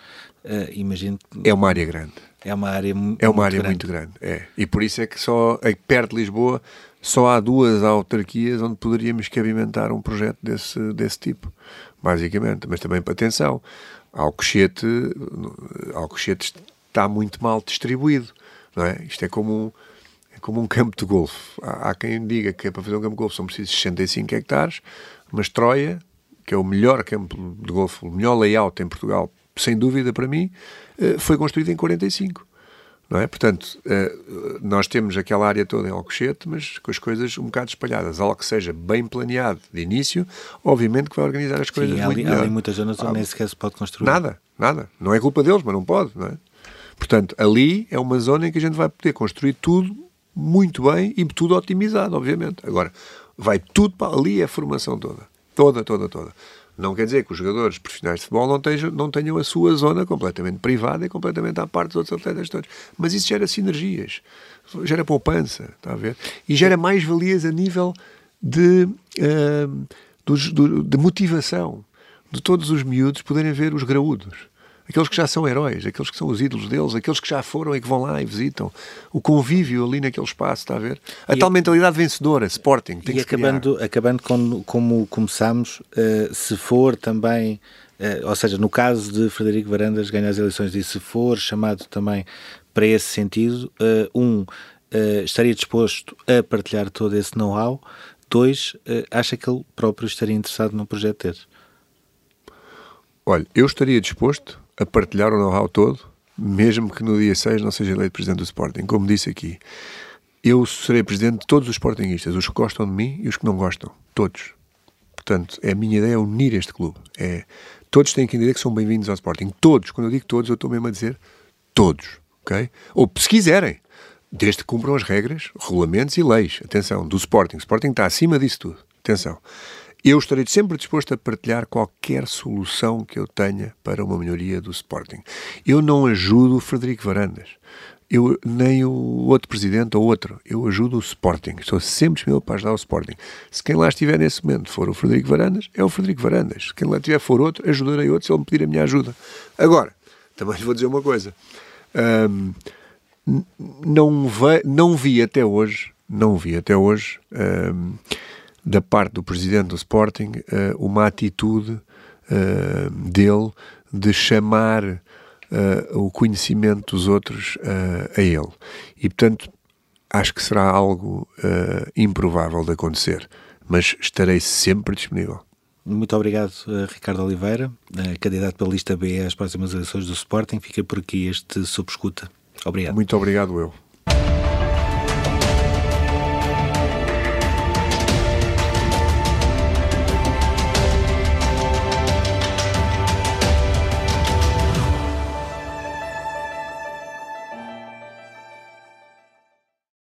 uh, imagino que... É uma área grande. É uma área É uma área grande. muito grande, é. E por isso é que só, é, perto de Lisboa, só há duas autarquias onde poderíamos cabimentar um projeto desse, desse tipo, basicamente. Mas também atenção, Alcochete, Alcochete está muito mal distribuído, não é? Isto é como um, é como um campo de golfe. Há, há, quem diga que é para fazer um campo de golfe são precisos 65 hectares, mas Troia, que é o melhor campo de golfe, o melhor layout em Portugal sem dúvida para mim, eh, foi construído em 45. Não é? Portanto, eh, nós temos aquela área toda em Alcochete, mas com as coisas um bocado espalhadas. Algo que seja bem planeado de início, obviamente que vai organizar as coisas Sim, muito ali, melhor. Há muitas zonas onde nem sequer se pode construir. Nada, nada. Não é culpa deles, mas não pode. Não é? Portanto, ali é uma zona em que a gente vai poder construir tudo muito bem e tudo otimizado, obviamente. Agora, vai tudo para ali, é a formação toda. Toda, toda, toda. Não quer dizer que os jogadores profissionais de futebol não tenham, não tenham a sua zona completamente privada e completamente à parte dos outros atletas todos. Mas isso gera sinergias, gera poupança, está a ver? E gera mais valias a nível de, uh, dos, do, de motivação de todos os miúdos poderem ver os graúdos aqueles que já são heróis, aqueles que são os ídolos deles, aqueles que já foram e que vão lá e visitam. O convívio ali naquele espaço, está a ver? A e tal mentalidade vencedora, Sporting, tem e que acabando, criar. acabando com, como começamos, uh, se for também, uh, ou seja, no caso de Frederico Varandas ganhar as eleições e se for chamado também para esse sentido, uh, um, estaria disposto a partilhar todo esse know-how, dois, acha que ele próprio estaria interessado num projeto desse? Olha, eu estaria disposto a partilhar o know-how todo, mesmo que no dia 6 não seja eleito presidente do Sporting. Como disse aqui, eu serei presidente de todos os Sportingistas, os que gostam de mim e os que não gostam, todos. Portanto, é a minha ideia unir este clube. É, todos têm que entender que são bem-vindos ao Sporting. Todos, quando eu digo todos, eu estou mesmo a dizer todos, ok? Ou se quiserem, desde que cumpram as regras, regulamentos e leis. Atenção, do Sporting. O Sporting está acima disso tudo. Atenção. Eu estarei sempre disposto a partilhar qualquer solução que eu tenha para uma melhoria do Sporting. Eu não ajudo o Frederico Varandas, eu, nem o outro presidente ou outro. Eu ajudo o Sporting. Estou sempre disponível para ajudar o Sporting. Se quem lá estiver nesse momento for o Frederico Varandas, é o Frederico Varandas. Se quem lá estiver for outro, ajudarei outro se ele me pedir a minha ajuda. Agora, também lhe vou dizer uma coisa. Um, não, ve, não vi até hoje, não vi até hoje, uh, da parte do presidente do Sporting, uh, uma atitude uh, dele de chamar o conhecimento dos outros a ele. E, portanto, acho que será algo improvável de acontecer, mas estarei sempre disponível. Muito obrigado, Ricardo Oliveira, candidato pela lista B às próximas eleições do Sporting. Fica por aqui este Sob Escuta. Obrigado. Muito obrigado, eu.